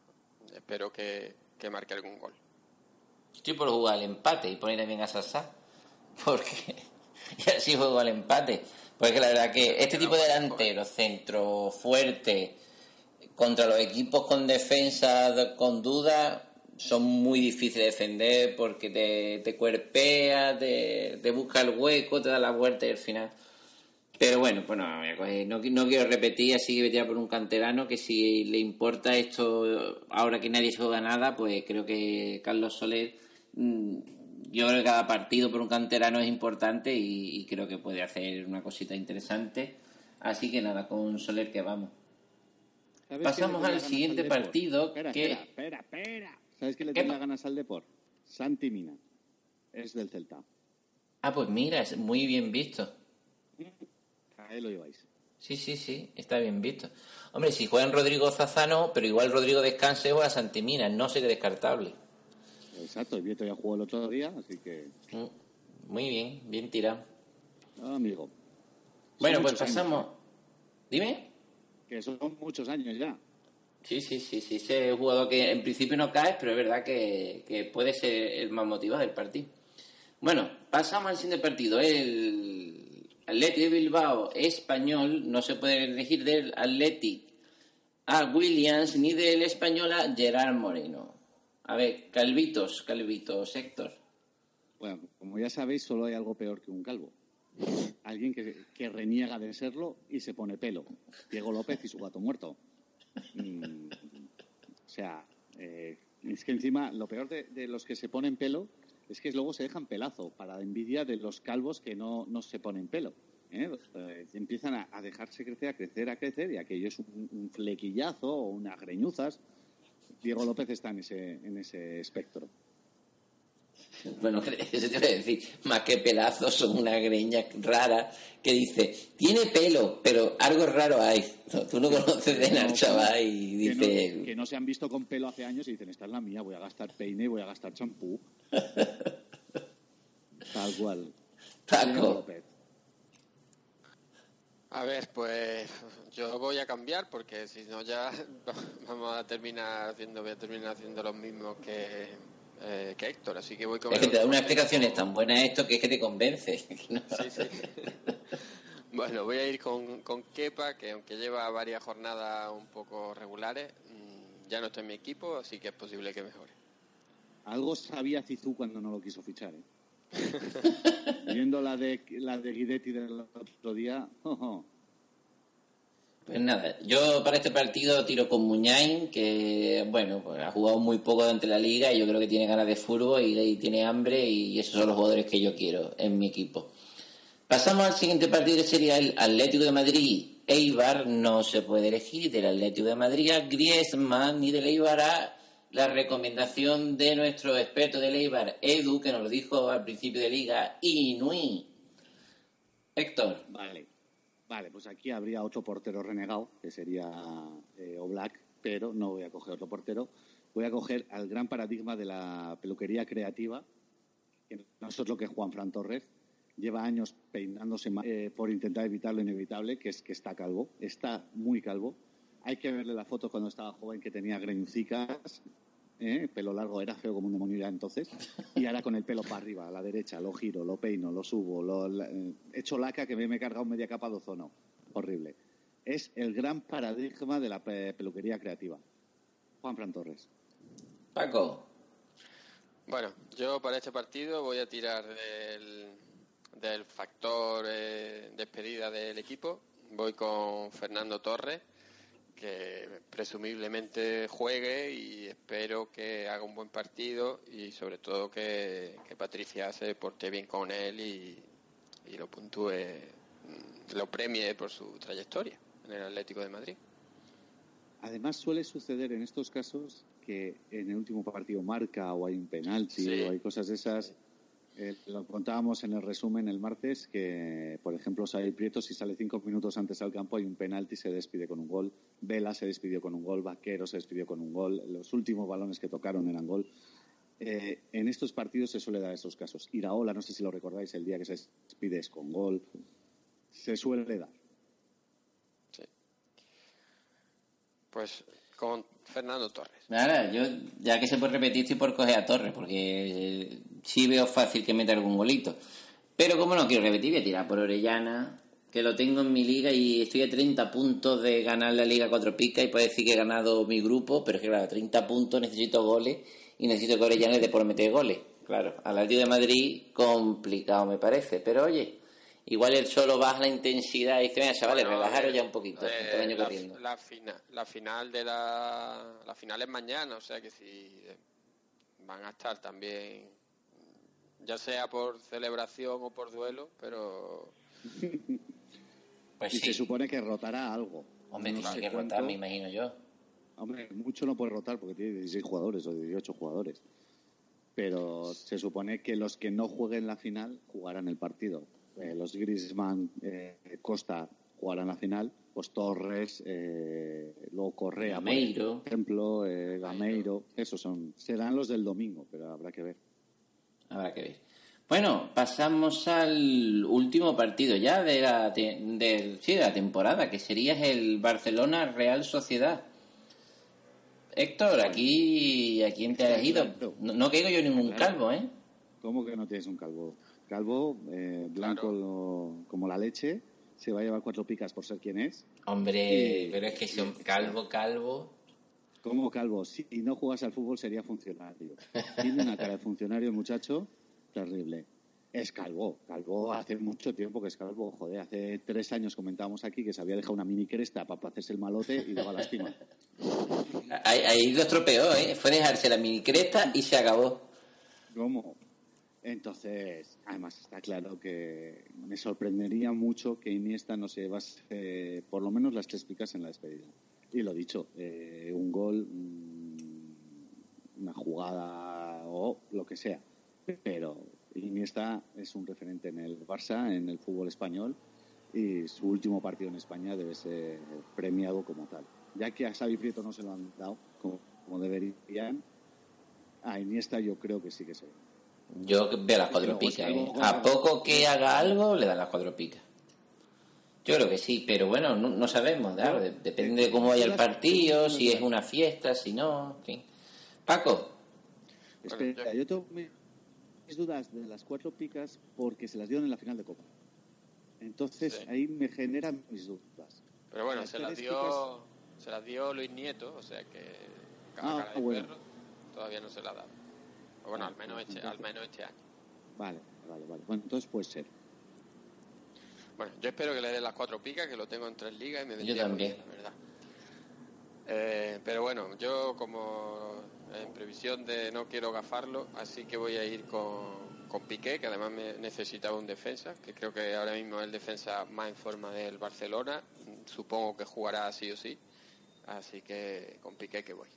espero que, que marque algún gol. Estoy por jugar al empate y poner también a Sasá. Porque. Y así juego al empate. Porque la verdad que este tipo de delantero, centro fuerte, contra los equipos con defensa de- con duda, son muy difíciles de defender porque te, te cuerpea, te, te busca el hueco, te da la vuelta y al final. Pero bueno, pues no, no, qui- no quiero repetir, así que voy a tirar por un canterano que si le importa esto, ahora que nadie se juega nada, pues creo que Carlos Soler, mm, yo creo que cada partido por un canterano es importante y, y creo que puede hacer una cosita interesante. Así que nada, con Soler que vamos. ¿Sabes Pasamos al siguiente partido, Espera, que- espera, espera, espera. ¿Sabes qué le ¿Qué tenía ganas al Depor? Santi Mina. Es del Celta. Ah, pues mira, es muy bien visto. Ahí lo lleváis. Sí, sí, sí, está bien visto. Hombre, si juegan Rodrigo Zazano, pero igual Rodrigo descanse o a Santimina, no sería descartable. Exacto, el Vieto ya jugó el otro día, así que, Mm, Muy bien, bien tirado. ah, amigo. Bueno, pues años, pasamos. Dime. Que son muchos años ya. Sí, sí, sí, sí, ese jugador que en principio no cae, pero es verdad que, que puede ser el más motivado del partido. Bueno, pasamos al siguiente partido. El Athletic de Bilbao español no se puede elegir del Athletic a Williams ni del español a Gerard Moreno. A ver, Calvitos, Calvitos, Héctor. Bueno, como ya sabéis, solo hay algo peor que un calvo. Alguien que, que reniega de serlo y se pone pelo. Diego López y su gato muerto. O sea, eh, es que encima lo peor de, los que se ponen pelo es que luego se dejan pelazo para envidia de los calvos que no, no se ponen pelo. ¿eh? Eh, empiezan a, a dejarse crecer, a crecer, a crecer y aquello es un, un flequillazo o unas greñuzas. Diego López está en ese, en ese espectro. Bueno, eso te iba a decir, más que pelazos, son una greña rara que dice, tiene pelo, pero algo raro hay. No, tú no conoces de al chaval y que no, dice, que no se han visto con pelo hace años y dicen, esta es la mía, voy a gastar peine, voy a gastar champú. Tal cual. López. A ver, pues yo voy a cambiar porque si no ya vamos a terminar haciendo, voy a terminar haciendo los mismos que, eh, que Héctor, así que voy con es que te da unas explicaciones tan buenas esto que es que te convence. No. Sí, sí. Bueno, voy a ir con, con Kepa, que aunque lleva varias jornadas un poco regulares, mm, ya no está en mi equipo, así que es posible que mejore. Algo sabía Cizú cuando no lo quiso fichar. ¿eh? Viendo la de, la de Guidetti del otro día, oh, Pues nada, yo para este partido tiro con Muñain, que bueno, pues ha jugado muy poco de la liga y yo creo que tiene ganas de fútbol y, y tiene hambre y esos son los jugadores que yo quiero en mi equipo. Pasamos al siguiente partido que sería el Atlético de Madrid. Eibar no se puede elegir del Atlético de Madrid a Griezmann ni del Eibar a la recomendación de nuestro experto del Eibar, Edu, que nos lo dijo al principio de liga, Inui. Héctor. Vale. Vale, pues aquí habría otro portero renegado, que sería eh, Oblak, pero no voy a coger otro portero. Voy a coger al gran paradigma de la peluquería creativa, que no es otro que Juan Fran Torres. Lleva años peinándose eh, por intentar evitar lo inevitable, que es que está calvo. Está muy calvo. Hay que verle la foto cuando estaba joven que tenía greñucicas, ¿eh? pelo largo, era feo como un demonio ya entonces. Y ahora con el pelo para arriba, a la derecha, lo giro, lo peino, lo subo, lo la- eh, echo laca que me, me he cargado media capa de ozono. Horrible. Es el gran paradigma de la pe- peluquería creativa. Juan Fran Torres. Paco. Bueno, yo para este partido voy a tirar del, del factor eh, despedida del equipo. Voy con Fernando Torres, que presumiblemente juegue y espero que haga un buen partido y sobre todo que, que Patricia se porte bien con él y, y lo puntúe, mm, lo premie por su trayectoria en el Atlético de Madrid. Además, suele suceder en estos casos que en el último partido marca o hay un penalti Sí. o hay cosas de esas. Eh, lo contábamos en el resumen el martes que, por ejemplo, Xavi Prieto, si sale cinco minutos antes al campo, hay un penalti, se despide con un gol. Vela se despidió con un gol. Vaquero se despidió con un gol. Los últimos balones que tocaron eran gol. Eh, en estos partidos se suele dar estos casos. Iraola, no sé si lo recordáis, el día que se despide es con gol. Se suele dar. Pues con Fernando Torres. Nada, yo ya que se puede repetir estoy por coger a Torres, porque eh, sí veo fácil que meta algún golito. Pero como no quiero repetir, voy a tirar por Orellana, que lo tengo en mi liga y estoy a 30 puntos de ganar la Liga Cuatro Picas y puedo decir que he ganado mi grupo, pero es que claro, a 30 puntos necesito goles y necesito que Orellana es de por meter goles. Claro, al Atlético de Madrid complicado me parece, pero oye, igual él solo baja la intensidad y dice, venga chavales, Bueno, relajaros eh, ya un poquito, eh, el año la, la fina- la final de la, la final es mañana, o sea que si eh, van a estar también, ya sea por celebración o por duelo, pero Pues y sí. se supone que rotará algo. Hombre, No sé que rotar, me imagino yo. Hombre, mucho no puede rotar porque tiene 16 jugadores o 18 jugadores. Pero se supone que los que no jueguen la final jugarán el partido. Eh, los Griezmann, eh, Costa jugarán la final, pues Torres, eh, luego Correa, Gameiro. por ejemplo, eh, Gameiro, esos son, serán los del domingo, pero habrá que ver. Habrá que ver. Bueno, pasamos al último partido ya de la, te- del- sí, de la temporada, que sería el Barcelona Real Sociedad. Héctor, aquí, ¿a quién te has ido? No, no caigo yo ningún calvo, ¿eh? ¿Cómo que no tienes un calvo? Calvo, eh, blanco lo- como la leche, se va a llevar cuatro picas por ser quien es. Hombre, Y- pero es que son calvo, calvo. Como calvo, si no jugas al fútbol sería funcionario. Tiene una cara de funcionario el muchacho, terrible. Es calvo, calvo hace mucho tiempo que es calvo, joder, hace tres años comentábamos aquí que se había dejado una mini cresta para hacerse el malote y daba lástima. Ahí, ahí lo estropeó, ¿eh? Fue dejarse la mini cresta y se acabó. ¿Cómo? Entonces, además está claro que me sorprendería mucho que Iniesta no se llevase eh, por lo menos las tres picas en la despedida. Y lo dicho, eh, un gol, mm, una jugada o lo que sea. Pero Iniesta es un referente en el Barça, en el fútbol español, y su último partido en España debe ser premiado como tal. Ya que a Xavi Prieto no se lo han dado como, como deberían, a Iniesta yo creo que sí que se Yo veo las cuatro Luego, picas, si ¿eh? A poco que haga algo, le dan las cuatro picas. Yo creo que sí, pero bueno, no, no sabemos, claro, de- depende de cómo vaya el partido, si es una fiesta, si no, en fin. Paco, Espera, yo tengo mi- mis dudas de las cuatro picas porque se las dieron en la final de Copa. Entonces ahí me generan mis dudas. Pero bueno, Las se las dio, se las dio Luis Nieto, o sea que Ah, cara de bueno. perro todavía no se la ha dado. O bueno, al menos este, al menos este año. Vale, vale, vale. Bueno, entonces puede ser. Bueno, yo espero que le den las cuatro picas, que lo tengo en tres ligas y me Yo vendría muy también. bien, la verdad. Eh, pero bueno, yo como en previsión de no quiero gafarlo, así que voy a ir con, con Piqué, que además me necesitaba un defensa, que creo que ahora mismo es el defensa más en forma del Barcelona. Supongo que jugará sí o sí. Así que con Piqué que voy.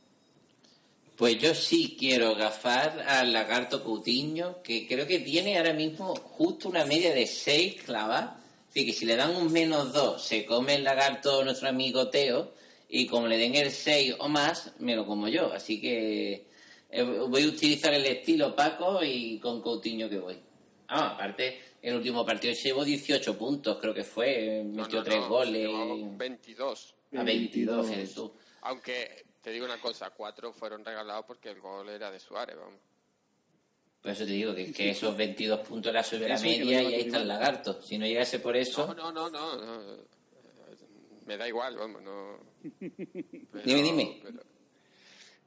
pues yo sí quiero gafar al lagarto Coutinho, que creo que tiene ahora mismo justo una media de 6 clavas. Así que si le dan un menos 2, se come el lagarto nuestro amigo Teo. y como le den el 6 o más, me lo como yo. Así que eh, voy a utilizar el estilo Paco y con Coutinho que voy. Ah, aparte, el último partido llevó 18 puntos, creo que fue, metió No, no, 3 no, goles. llevamos 22. A 22, fíjate tú. Aunque te digo una cosa, cuatro fueron regalados porque el gol era de Suárez, vamos. Por eso te digo que, que esos 22 puntos la que lo media y ahí está el lagarto. Si no llegase por eso... No, no, no, no, no. Me da igual, vamos, no. Pero- Dime, dime. pero-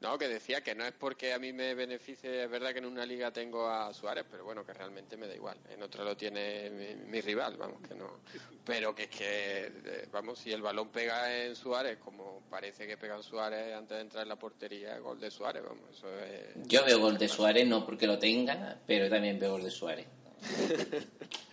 no, que decía que no es porque a mí me beneficie, es verdad que en una liga tengo a Suárez, pero bueno, que realmente me da igual. En otra lo tiene mi, mi rival, vamos, que no. Pero que es que, eh, vamos, si el balón pega en Suárez, como parece que pega en Suárez antes de entrar en la portería, gol de Suárez, vamos, eso es. Yo veo gol de Suárez, no porque lo tenga, pero también veo gol de Suárez.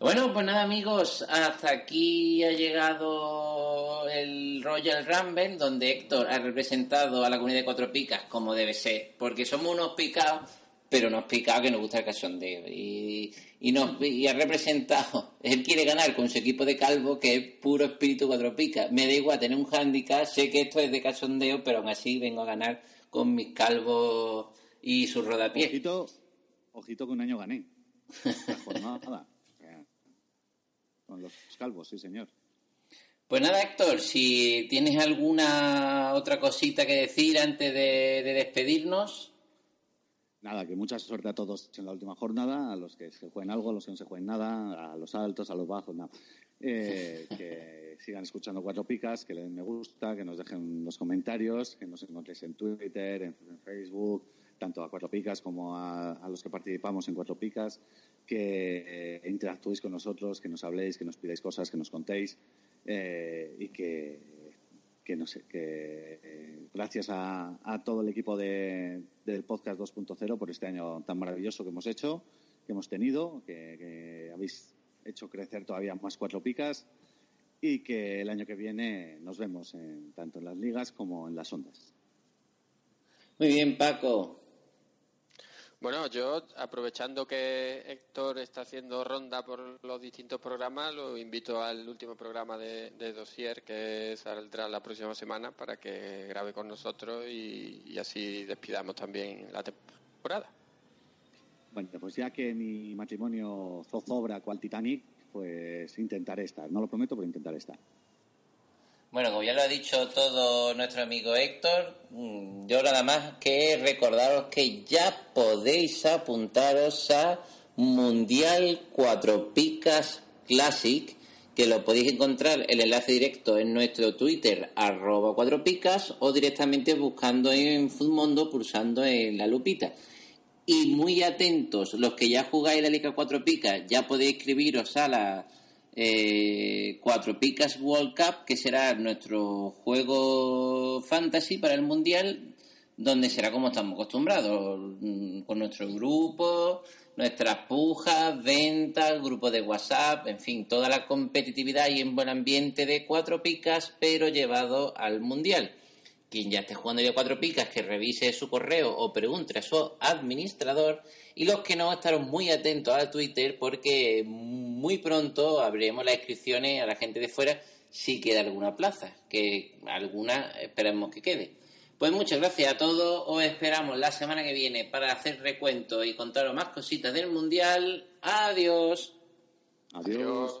Bueno, pues nada amigos, hasta aquí ha llegado el Royal Rumble, donde Héctor ha representado a la comunidad de Cuatro Picas como debe ser, porque somos unos picados, pero unos picados que nos gusta el cachondeo. Y, y, nos, y ha representado, él quiere ganar con su equipo de calvo, que es puro espíritu Cuatro Picas. Me da igual tener un handicap, sé que esto es de cachondeo, pero aún así vengo a ganar con mis calvos y su rodapié. Ojito, ojito que un año gané. La. Con los calvos, sí, señor. Pues nada, Héctor, si tienes alguna otra cosita que decir antes de, de despedirnos. Nada, que mucha suerte a todos en la última jornada, a los que se jueguen algo, a los que no se jueguen nada, a los altos, a los bajos, nada. Eh, que sigan escuchando Cuatro Picas, que le den me gusta, que nos dejen los comentarios, que nos encontréis en Twitter, en, en Facebook, tanto a Cuatro Picas como a, a los que participamos en Cuatro Picas, que eh, interactuéis con nosotros, que nos habléis, que nos pidáis cosas, que nos contéis eh, y que, que eh, gracias a, a todo el equipo de, del podcast 2.0 por este año tan maravilloso que hemos hecho, que hemos tenido, que, que habéis hecho crecer todavía más cuatro picas y que el año que viene nos vemos en- tanto en las ligas como en las ondas. Muy bien, Paco. Bueno, yo aprovechando que Héctor está haciendo ronda por los distintos programas, lo invito al último programa de, de Dossier que saldrá la próxima semana para que grabe con nosotros y, y así despidamos también la temporada. Bueno, pues ya que mi matrimonio zozobra cual Titanic, pues intentaré estar. No lo prometo, pero intentaré estar. Bueno, como ya lo ha dicho todo nuestro amigo Héctor, mm, yo nada más que recordaros que ya podéis apuntaros a Mundial Cuatro Picas Classic, que lo podéis encontrar el enlace directo en nuestro Twitter, arroba Cuatro Picas, o directamente buscando en Foodmondo, pulsando en la lupita. Y muy atentos, los que ya jugáis la Liga Cuatro Picas, ya podéis escribiros a la eh, Cuatro Picas World Cup, que será nuestro juego fantasy para el Mundial, donde será como estamos acostumbrados, mm, con nuestro grupo, nuestras pujas, ventas, grupo de WhatsApp, en fin, toda la competitividad y en buen ambiente de Cuatro Picas, pero llevado al Mundial. Quien ya esté jugando ya cuatro picas, que revise su correo o pregunte a su administrador. Y los que no, estaros muy atentos a Twitter porque muy pronto abriremos las inscripciones a la gente de fuera si queda alguna plaza, que alguna esperemos que quede. Pues muchas gracias a todos, os esperamos la semana que viene para hacer recuento y contaros más cositas del Mundial. Adiós. Adiós.